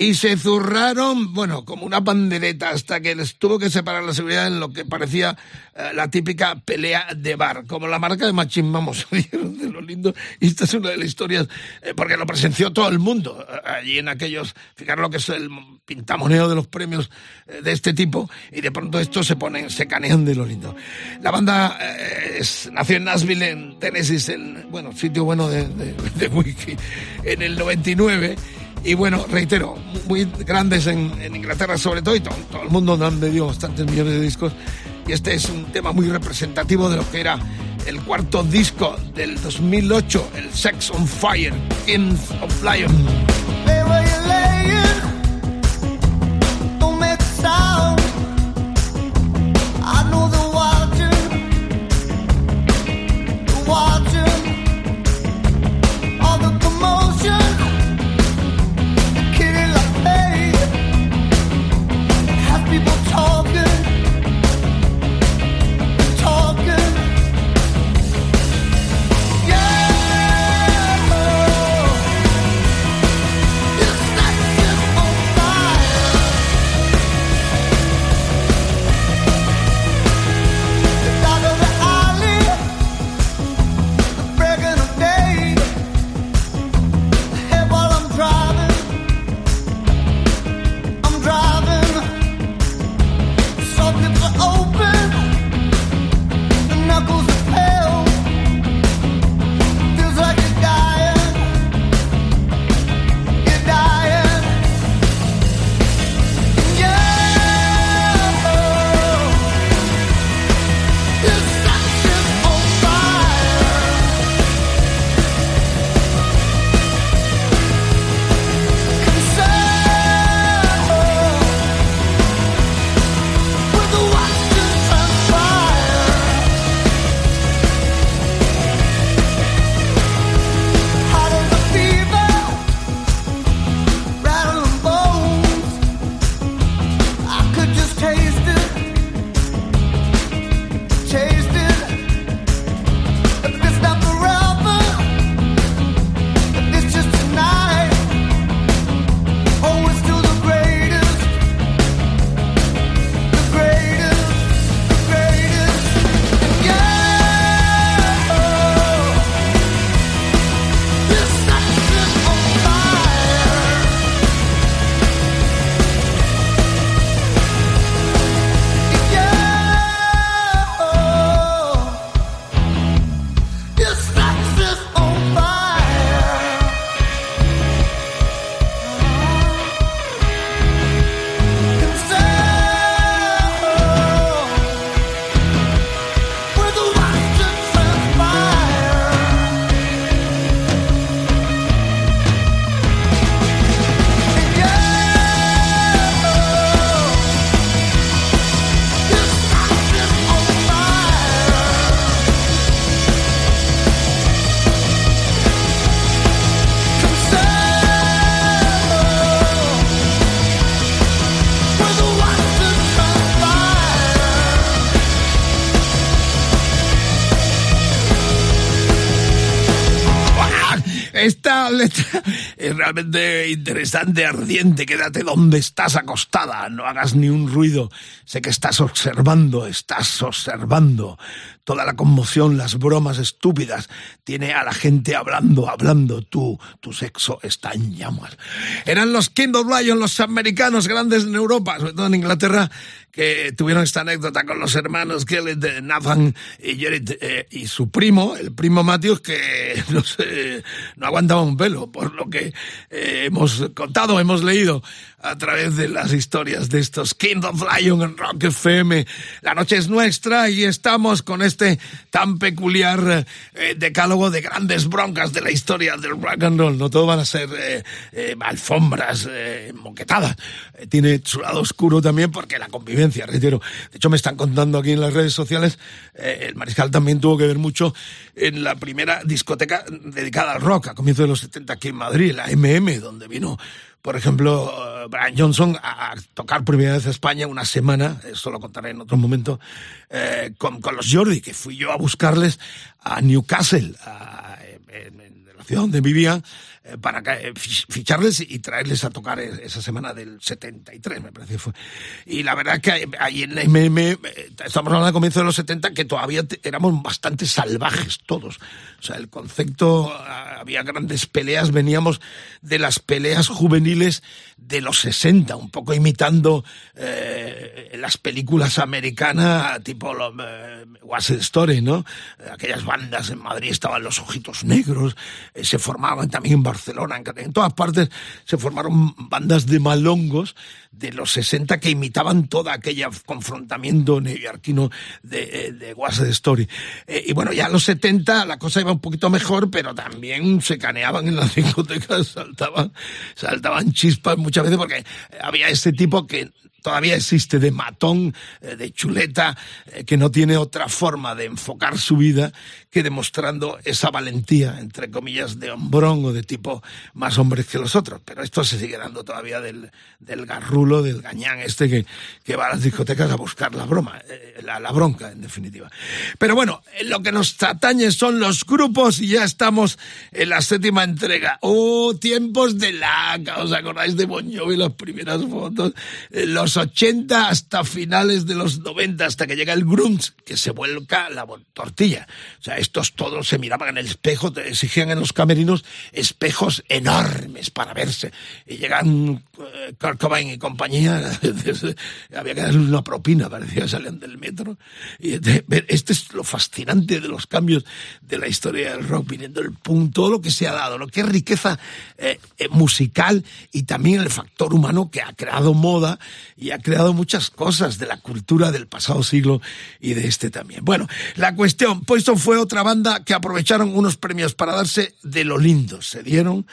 y se zurraron, bueno, como una pandereta hasta que les tuvo que separar la seguridad en lo que parecía eh, la típica pelea de bar, como la marca de Machín, vamos, de lo lindo. Y esta es una de las historias, eh, porque lo presenció todo el mundo eh, allí en aquellos, fijaros lo que es el pintamoneo de los premios de este tipo, y de pronto estos se ponen, se canean de lo lindo. La banda es- nació en Nashville, en Tennessee, en, bueno, sitio bueno de, de, de wiki, en el 99. Y bueno, reitero, muy grandes en, Inglaterra sobre todo y todo, el mundo han vendido bastantes millones de discos. Y este es un tema muy representativo de lo que era el cuarto disco del 2008, el Sex on Fire, Kings of Lion. Interesante, ardiente. Quédate donde estás acostada, no hagas ni un ruido. Sé que estás observando, estás observando. Toda la conmoción, las bromas estúpidas, tiene a la gente hablando, hablando. Tú, tu sexo está en llamas. Eran los King of Lion, los americanos grandes en Europa, sobre todo en Inglaterra, que tuvieron esta anécdota con los hermanos Kelly de Nathan y Jared eh, y su primo, el primo Matthews, que no sé, no aguantaba un pelo, por lo que eh, hemos contado, hemos leído a través de las historias de estos King Lion en Rock FM. La noche es nuestra y estamos con este tan peculiar eh, decálogo de grandes broncas de la historia del rock and roll. No todo van a ser eh, eh, alfombras eh, moquetadas. Eh, tiene su lado oscuro también porque la convivencia, reitero. De hecho, me están contando aquí en las redes sociales, eh, el Mariscal también tuvo que ver mucho en la primera discoteca dedicada al rock, a comienzos de los 70 aquí en Madrid, la MM, donde vino por ejemplo, eh, Brian Johnson a, tocar primera vez a España una semana, esto lo contaré en otro momento, eh, con, con los Jordi, que fui yo a buscarles a Newcastle, a- la ciudad donde vivían, para ca- eh, fich- ficharles y traerles a tocar e- esa semana del 73, me parece que fue. Y la verdad que ahí- en MM, eh, estamos hablando de comienzo de los 70, que todavía éramos bastante salvajes todos. O sea, el concepto, ah, había grandes peleas, veníamos de las peleas juveniles de los 60, un poco imitando eh, las películas americanas, tipo lo, eh, Story, ¿no? Aquellas bandas en Madrid estaban los ojitos negros, eh, se formaban también Barcelona, en, todas partes se formaron bandas de malongos de los 60 que imitaban toda aquella confrontamiento neoyorquino de, eh, de the Story. Eh, y bueno, ya los 70 la cosa iba un poquito mejor, pero también se caneaban en las discotecas, saltaban, saltaban chispas muchas veces porque había ese tipo que todavía existe de matón, eh, de chuleta, que no tiene otra forma de enfocar su vida que demostrando esa valentía, entre comillas, de hombrón o de tipo más hombres que los otros. Pero esto se sigue dando todavía del, del garrulo, del gañán este que, que va a las discotecas a buscar la broma, eh, la, la bronca, en definitiva. Pero bueno, eh, lo que nos atañe son los grupos y ya estamos en la séptima entrega. ¡Oh, tiempos de laca! ¿Os acordáis de Bon Jovi, las primeras fotos? Eh, Los 80 hasta finales de los 90, hasta que llega el grunge, que se vuelca la tortilla. O sea, estos todos se miraban en el espejo, te exigían en los camerinos espejos enormes para verse. Y llegan eh, Kurt Cobain y compañía, había que darle una propina, parecía que salían del metro. Y ver, este es lo fascinante de los cambios de la historia del rock, viniendo el punk, todo lo que se ha dado, lo que es riqueza eh, eh, musical y también el factor humano que ha creado moda y ha creado muchas cosas de la cultura del pasado siglo y de este también. Bueno, la cuestión, Poison fue otra banda que aprovecharon unos premios para darse de lo lindo. Se dieron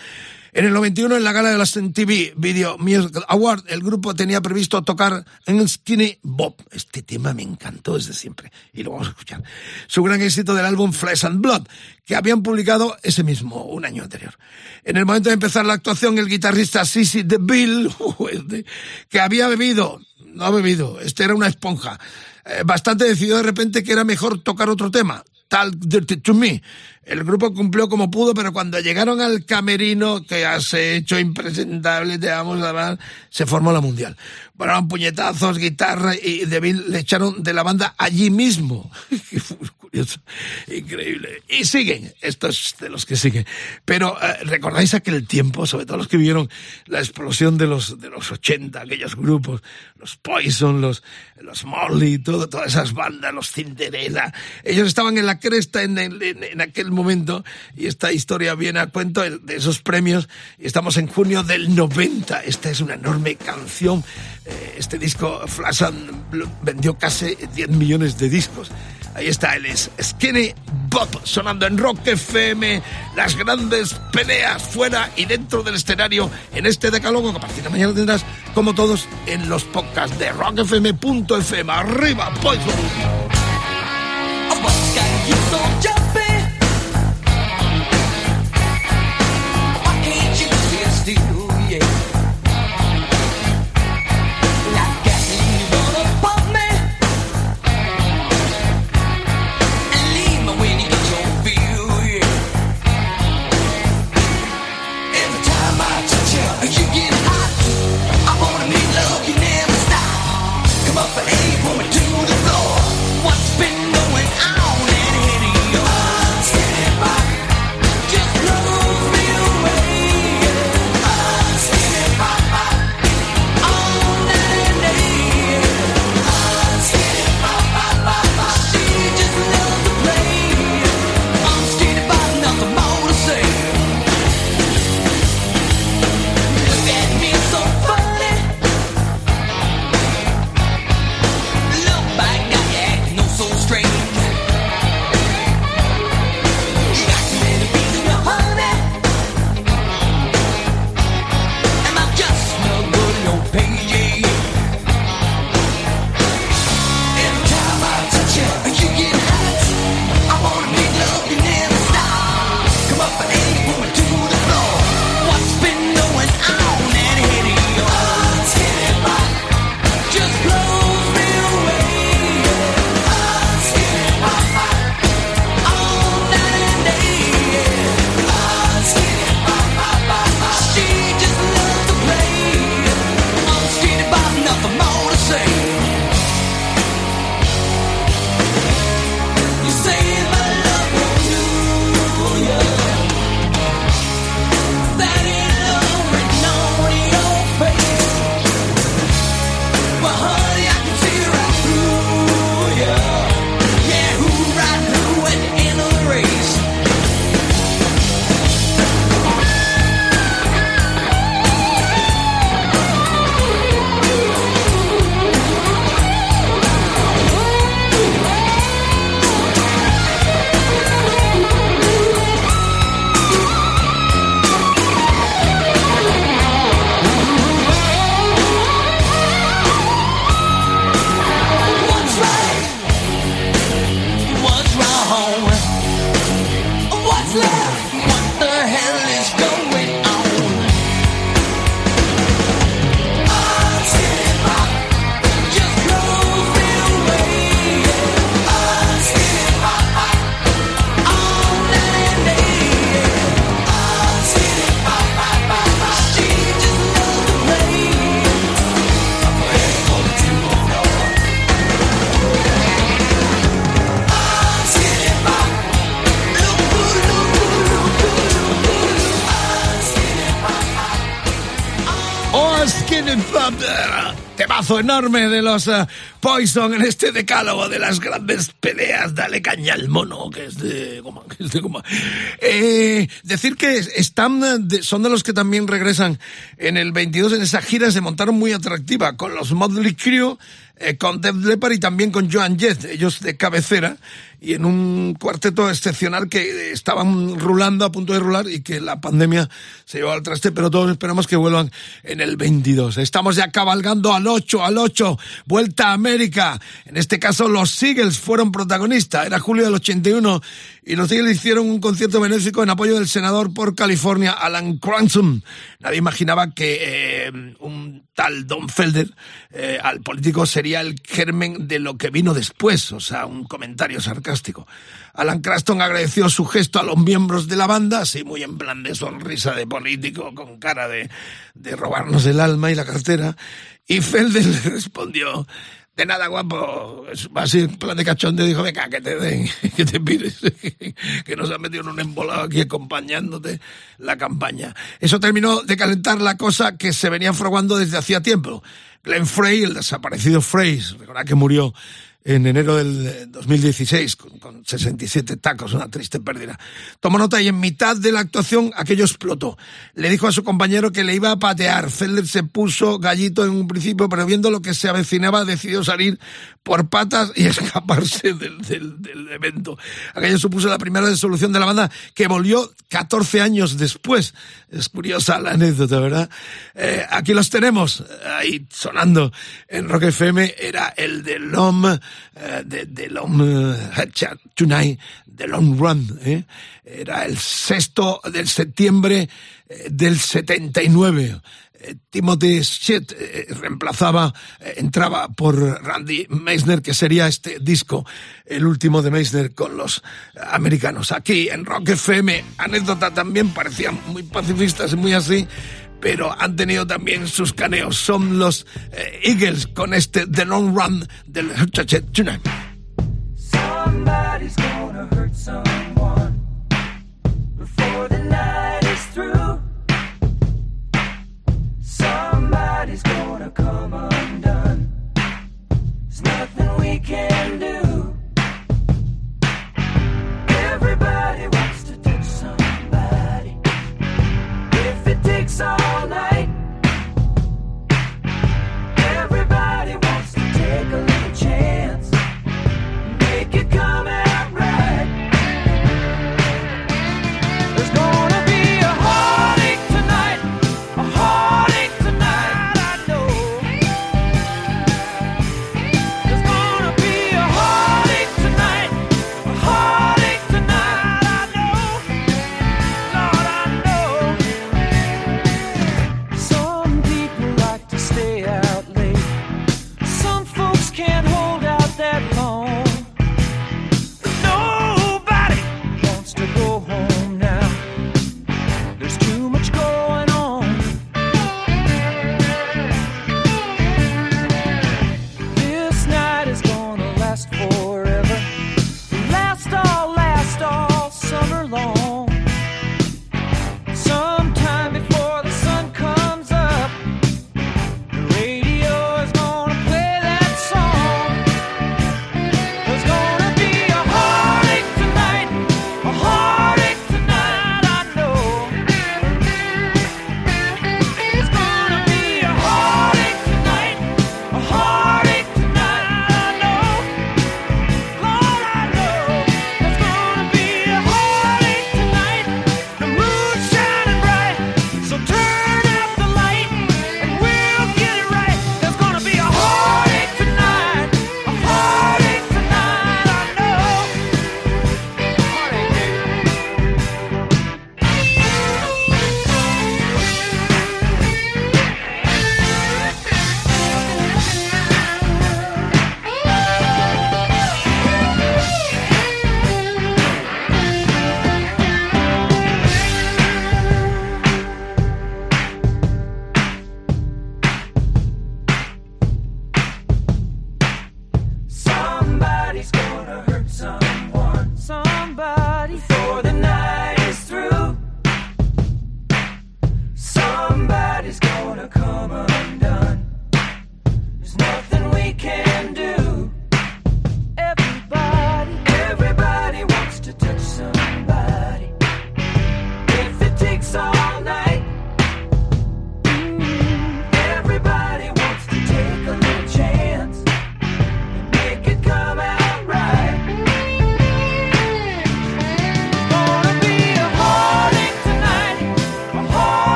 en el 91, en la gala de las MTV Video Music Award, el grupo tenía previsto tocar en Skinny Bob. Este tema me encantó desde siempre y lo vamos a escuchar. Su gran éxito del álbum Flesh and Blood, que habían publicado ese mismo, un año anterior. En el momento de empezar la actuación, el guitarrista Sissy DeVille, que había bebido, no ha bebido, este era una esponja, eh, bastante decidió de repente que era mejor tocar otro tema. Talk Dirty to Me. El grupo cumplió como pudo, pero cuando llegaron al camerino, que ya se hecho impresentable, te vamos a dar, se formó la mundial. Bueno, puñetazos, guitarra y Deville le echaron de la banda allí mismo. Curioso, increíble. Y siguen, estos de los que siguen. Pero eh, recordáis aquel tiempo, sobre todo los que vivieron la explosión de los de los 80, aquellos grupos, los Poison, los los Molly, todo, todas esas bandas, los Cinderella. Ellos estaban en la cresta en, el- en, en aquel momento y esta historia viene a cuento de esos premios. Estamos en junio del 90. Esta es una enorme canción. Eh, Este disco Flash vendió casi 10 millones de discos. Ahí está, él es Skinny Bob sonando en Rock FM. Las grandes peleas fuera y dentro del escenario en este decálogo que a partir de mañana tendrás, como todos, en los podcasts de rockfm.fm. Arriba, Poison. Temazo enorme de los uh, Poison en este decálogo de las grandes peleas. Dale caña al mono, que es de goma. Que es de goma. Eh, decir que están, de, son de los que también regresan en el 22 en esa gira, se montaron muy atractiva con los Motley Crue, eh, con Def Leppard y también con Joan Jett, ellos de cabecera, y en un cuarteto excepcional que estaban rulando, a punto de rular, y que la pandemia se llevó al traste, pero todos esperamos que vuelvan en el 22. Estamos ya cabalgando al 8, al 8, vuelta a América. En este caso los Eagles fueron protagonistas, era julio del 81, y los Eagles hicieron un concierto benéfico en apoyo del senador por California, Alan Cranston. Nadie imaginaba que eh, un tal Don Felder, eh, al político, sería el germen de lo que vino después, o sea, un comentario sarcástico. Alan Cranston agradeció su gesto a los miembros de la banda, así muy en plan de sonrisa de político, con cara de, de robarnos el alma y la cartera, y Felder le respondió, de nada, guapo. Así, en plan de cachonde, dijo, venga, que te den, que te pides, que nos ha metido en un embolado aquí acompañándote la campaña. Eso terminó de calentar la cosa que se venía fraguando desde hacía tiempo. Glenn Frey, el desaparecido Frey, recordad que murió en enero del 2016 con, con, 67 tacos, una triste pérdida. Tomó nota y en mitad de la actuación aquello explotó. Le dijo a su compañero que le iba a patear. Felder se puso gallito en un principio, pero viendo lo que se avecinaba decidió salir por patas y escaparse del, evento. Aquello supuso la primera disolución de la banda que volvió 14 años después. Es curiosa la anécdota, ¿verdad? Eh, aquí los tenemos, ahí sonando en Rock FM, era el de Lom, eh, de, de Lom uh, Tonight, de Long Run, ¿eh? era el sexto de septiembre eh, del 79. Timothy Shit eh, reemplazaba, eh, entraba por Randy Meisner, que sería este disco, el último de Meisner con los americanos. Aquí en Rock FM, anécdota también, parecían muy pacifistas y muy así, pero han tenido también sus caneos. Son los eh, Eagles con este The Long Run del Tonight. Somebody's gonna hurt someone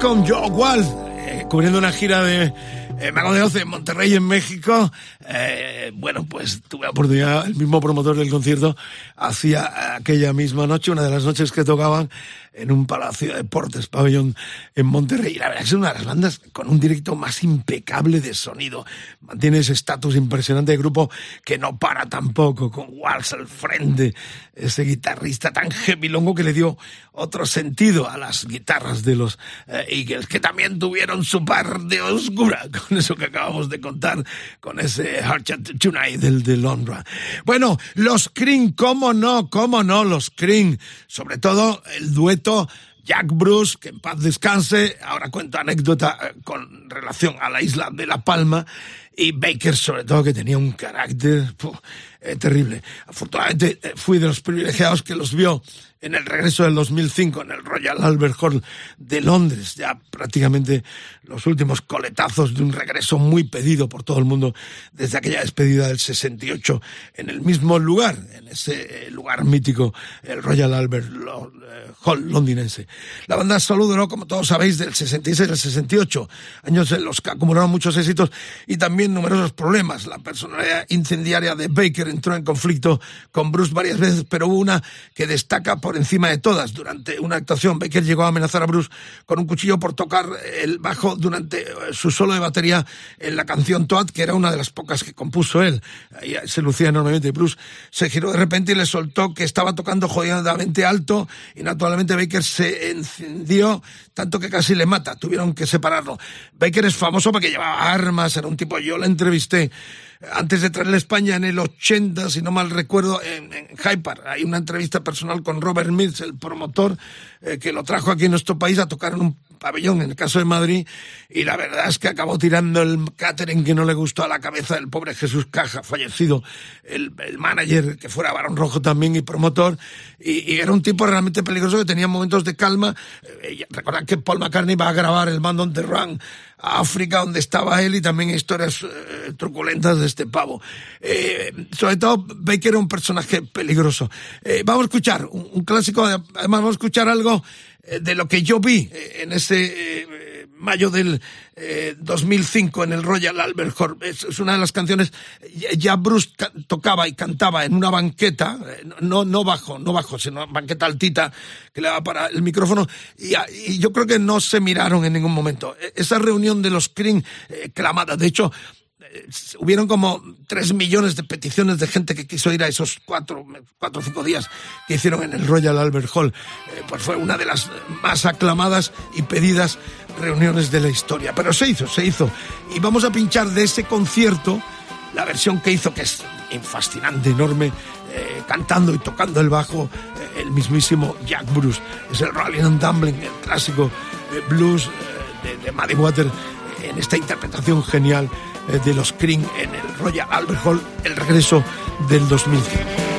con Joe Walsh, eh, cubriendo una gira de eh, Mago de Oce en Monterrey, en México. Eh, bueno, pues tuve la oportunidad, el mismo promotor del concierto hacía aquella misma noche, una de las noches que tocaban en un palacio de deportes, pabellón en Monterrey. La verdad es que es una de las bandas con un directo más impecable de sonido. Mantiene ese estatus impresionante de grupo que no para tampoco, con Walsh al frente, ese guitarrista tan gemilongo que le dio otro sentido a las guitarras de los eh, Eagles, que también tuvieron su par de oscura, con eso que acabamos de contar, con ese Heart Chat Tonight del de Londra. Bueno, los Cream, cómo no, cómo no, los Cream, sobre todo el dueto Jack Bruce, que en paz descanse, ahora cuento anécdota eh, con relación a la isla de La Palma, y Baker sobre todo, que tenía un carácter puh, eh, terrible. Afortunadamente eh, fui de los privilegiados que los vio en el regreso del 2005 en el Royal Albert Hall de Londres, ya prácticamente los últimos coletazos de un regreso muy pedido por todo el mundo desde aquella despedida del 68 en el mismo lugar, en ese eh, lugar mítico, el Royal Albert Lo- eh, Hall londinense. La banda solo duró, como todos sabéis, del 66 al 68, años en los que acumularon muchos éxitos y también numerosos problemas. La personalidad incendiaria de Baker entró en conflicto con Bruce varias veces, pero hubo una que destaca por encima de todas. Durante una actuación, Baker llegó a amenazar a Bruce con un cuchillo por tocar el bajo durante eh, su solo de batería en la canción Toad, que era una de las pocas que compuso él. Ahí se lucía enormemente. Bruce se giró de repente y le soltó que estaba tocando jodidamente alto y naturalmente Baker se encendió tanto que casi le mata. Tuvieron que separarlo. Baker es famoso porque llevaba armas, era un tipo, yo la entrevisté antes de traerle a España en el 80, si no mal recuerdo, en, Park. Hay una entrevista personal con Robert Mills, el promotor, eh, que lo trajo aquí en nuestro país a tocar en un pabellón, en el caso de Madrid, y la verdad es que acabó tirando el catering que no le gustó a la cabeza del pobre Jesús Caja, fallecido, el, el manager que fuera Barón Rojo también y promotor, y, y era un tipo realmente peligroso que tenía momentos de calma. Eh, recordad que Paul McCartney va a grabar el Band on Run a África, donde estaba él, y también historias eh, truculentas de este pavo. Eh, sobre todo, Baker era un personaje peligroso. Eh, vamos a escuchar un, clásico, además vamos a escuchar algo de lo que yo vi eh, en ese eh, mayo del eh, 2005 en el Royal Albert Hall. Es, una de las canciones, ya- Bruce ca- tocaba y cantaba en una banqueta, eh, no, no bajo, no bajo, sino banqueta altita que le daba para el micrófono, y, a- y yo creo que no se miraron en ningún momento. E- Esa reunión de los Cream eh, clamada, de hecho, eh, hubieron como tres millones de peticiones de gente que quiso ir a esos cuatro, cuatro o cinco días que hicieron en el Royal Albert Hall. Eh, pues fue una de las más aclamadas y pedidas reuniones de la historia. Pero se hizo, se hizo. Y vamos a pinchar de ese concierto la versión que hizo, que es fascinante, enorme, eh, cantando y tocando el bajo, eh, el mismísimo Jack Bruce. Es el Rolling and Dumbling, el clásico eh, blues eh, de, de Muddy Water, eh, en esta interpretación genial eh, de los Cream en el Royal Albert Hall, el regreso del 2005.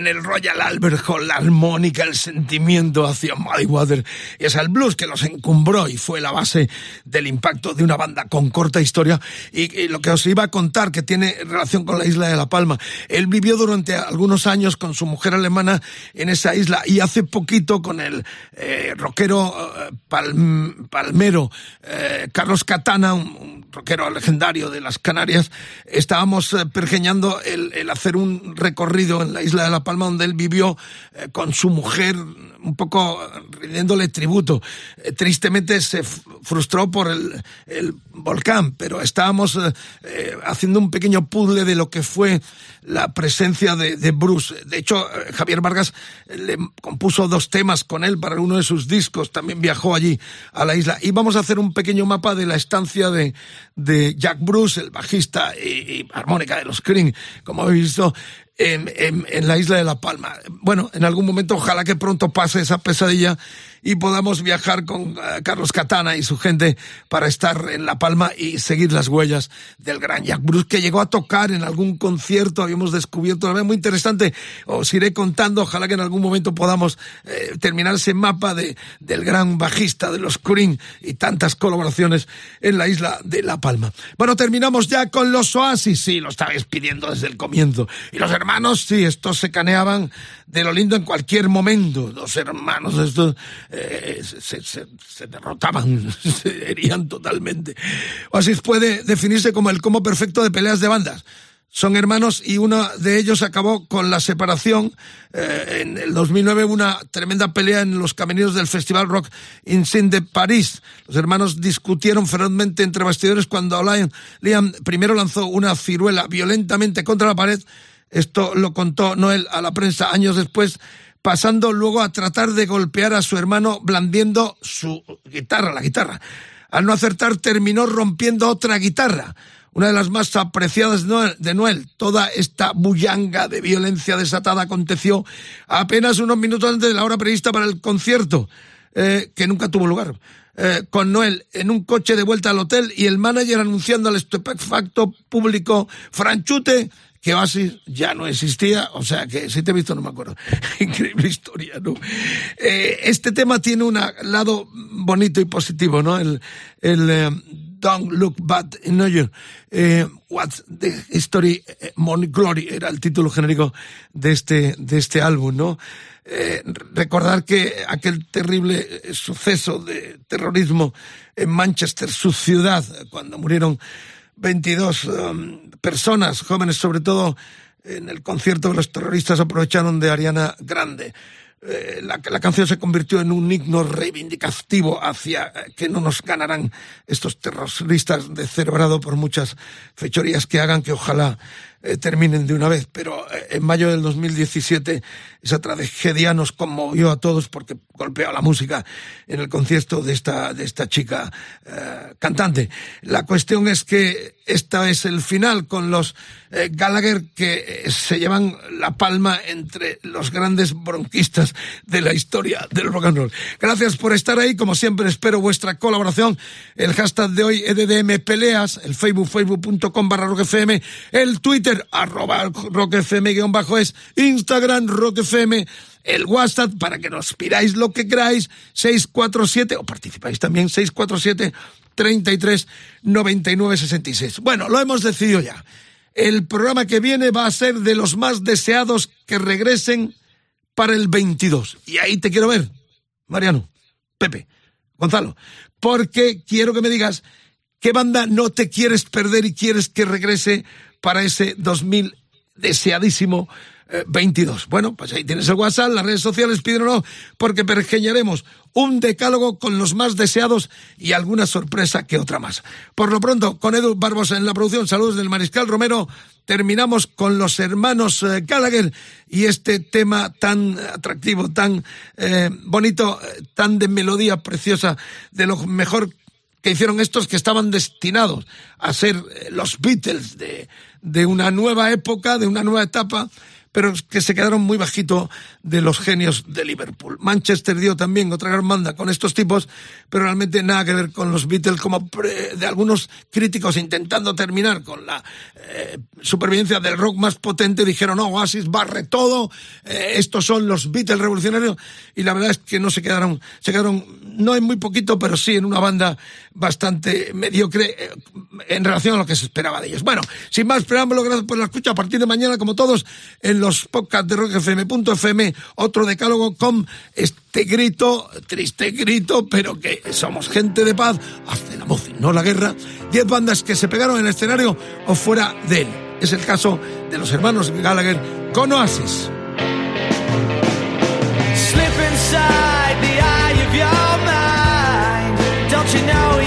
En el Royal Albert Hall, la armónica, el sentimiento hacia Muddy Water. Es el blues que los encumbró y fue la base del impacto de una banda con corta historia. Y, lo que os iba a contar, que tiene relación con la isla de La Palma. Él vivió durante algunos años con su mujer alemana en esa isla y hace poquito con el eh, rockero eh, palm, palmero eh, Carlos Catana, un, rockero legendario de las Canarias, estábamos eh, pergeñando el, el hacer un recorrido en la isla de La Palma donde él vivió eh, con su mujer un poco rindiéndole tributo. Eh, tristemente se frustró por el, el, volcán, pero estábamos eh, haciendo un pequeño puzzle de lo que fue la presencia de, de Bruce. De hecho, eh, Javier Vargas le compuso dos temas con él para uno de sus discos, también viajó allí a la isla. Y vamos a hacer un pequeño mapa de la estancia de, de Jack Bruce, el bajista y, armónica de los Cream, como habéis visto, en, en, en, la isla de La Palma. Bueno, en algún momento ojalá que pronto pase esa pesadilla y podamos viajar con uh, Carlos Catana y su gente para estar en La Palma y seguir las huellas del gran Jack Bruce que llegó a tocar en algún concierto, habíamos descubierto una vez muy interesante, os iré contando, ojalá que en algún momento podamos eh, terminar ese mapa de, del gran bajista de los Cream y tantas colaboraciones en la isla de La Palma. Bueno, terminamos ya con los Oasis, sí, lo estabais pidiendo desde el comienzo, y los hermanos, sí, estos se caneaban de lo lindo en cualquier momento, los hermanos estos eh, se, se, se, derrotaban, se herían totalmente. Oasis puede definirse como el combo perfecto de peleas de bandas. Son hermanos y uno de ellos acabó con la separación. Eh, en el 2009 una tremenda pelea en los camerinos del Festival Rock in Sin de París. Los hermanos discutieron ferozmente entre bastidores cuando Liam, Liam primero lanzó una ciruela violentamente contra la pared. Esto lo contó Noel a la prensa años después pasando luego a tratar de golpear a su hermano blandiendo su guitarra, la guitarra. Al no acertar terminó rompiendo otra guitarra, una de las más apreciadas de Noel. Toda esta bullanga de violencia desatada aconteció apenas unos minutos antes de la hora prevista para el concierto, eh, que nunca tuvo lugar. Eh, con Noel en un coche de vuelta al hotel y el manager anunciando al estupefacto público Franchute que Oasis ya no existía, o sea que si te he visto no me acuerdo. Increíble historia, ¿no? Eh, este tema tiene un lado bonito y positivo, ¿no? El, el eh, Don't Look Bad in You. Eh, What's the History, Morning Glory era el título genérico de este, de este álbum, ¿no? Eh, recordar que aquel terrible suceso de terrorismo en Manchester, su ciudad, cuando murieron 22 um, personas, jóvenes sobre todo, en el concierto de los terroristas aprovecharon de Ariana Grande. Eh, la, canción se convirtió en un himno reivindicativo hacia eh, que no nos ganarán estos terroristas descerebrado por muchas fechorías que hagan que ojalá eh, terminen de una vez. Pero eh, en mayo del 2017 esa tragedia nos conmovió a todos porque golpeó la música en el concierto de esta, de esta chica eh, cantante. La cuestión es que esta es el final con los eh, Gallagher que eh, se llevan la palma entre los grandes bronquistas de la historia del rock and roll. Gracias por estar ahí. Como siempre espero vuestra colaboración. El hashtag de hoy EDDM Peleas, el Facebook facebook.com barra rockfm, el Twitter arroba rockfm guion bajo es, Instagram rockfm el WhatsApp para que nos pidáis lo que queráis, 647, o participáis también, 647 33 99 66. Bueno, lo hemos decidido ya. El programa que viene va a ser de los más deseados que regresen para el 22. Y ahí te quiero ver, Mariano, Pepe, Gonzalo, porque quiero que me digas qué banda no te quieres perder y quieres que regrese para ese 2000 deseadísimo 22. Bueno, pues ahí tienes el WhatsApp, las redes sociales, pídelo porque pergeñaremos un decálogo con los más deseados y alguna sorpresa que otra más. Por lo pronto, con Edu Barbosa en la producción, saludos del Mariscal Romero, terminamos con los hermanos eh, Gallagher y este tema tan atractivo, tan eh, bonito, tan de melodía preciosa, de lo mejor que hicieron estos que estaban destinados a ser los Beatles de, de una nueva época, de una nueva etapa, pero que se quedaron muy bajito de los genios de Liverpool. Manchester dio también otra gran banda con estos tipos, pero realmente nada que ver con los Beatles, como de algunos críticos intentando terminar con la eh, supervivencia del rock más potente, dijeron, no, Oasis barre todo, eh, estos son los Beatles revolucionarios, y la verdad es que no se quedaron, se quedaron, no en muy poquito, pero sí en una banda bastante mediocre eh, en relación a lo que se esperaba de ellos. Bueno, sin más preámbulo, gracias por la escucha. A partir de mañana, como todos, en los podcasts de rockfm.fm, otro decálogo con este grito, triste grito, pero que somos gente de paz, hace la voz y no la guerra. Diez bandas que se pegaron en el escenario o fuera de él. Es el caso de los hermanos Gallagher con Oasis. Slip inside the eye of your mind. Don't you know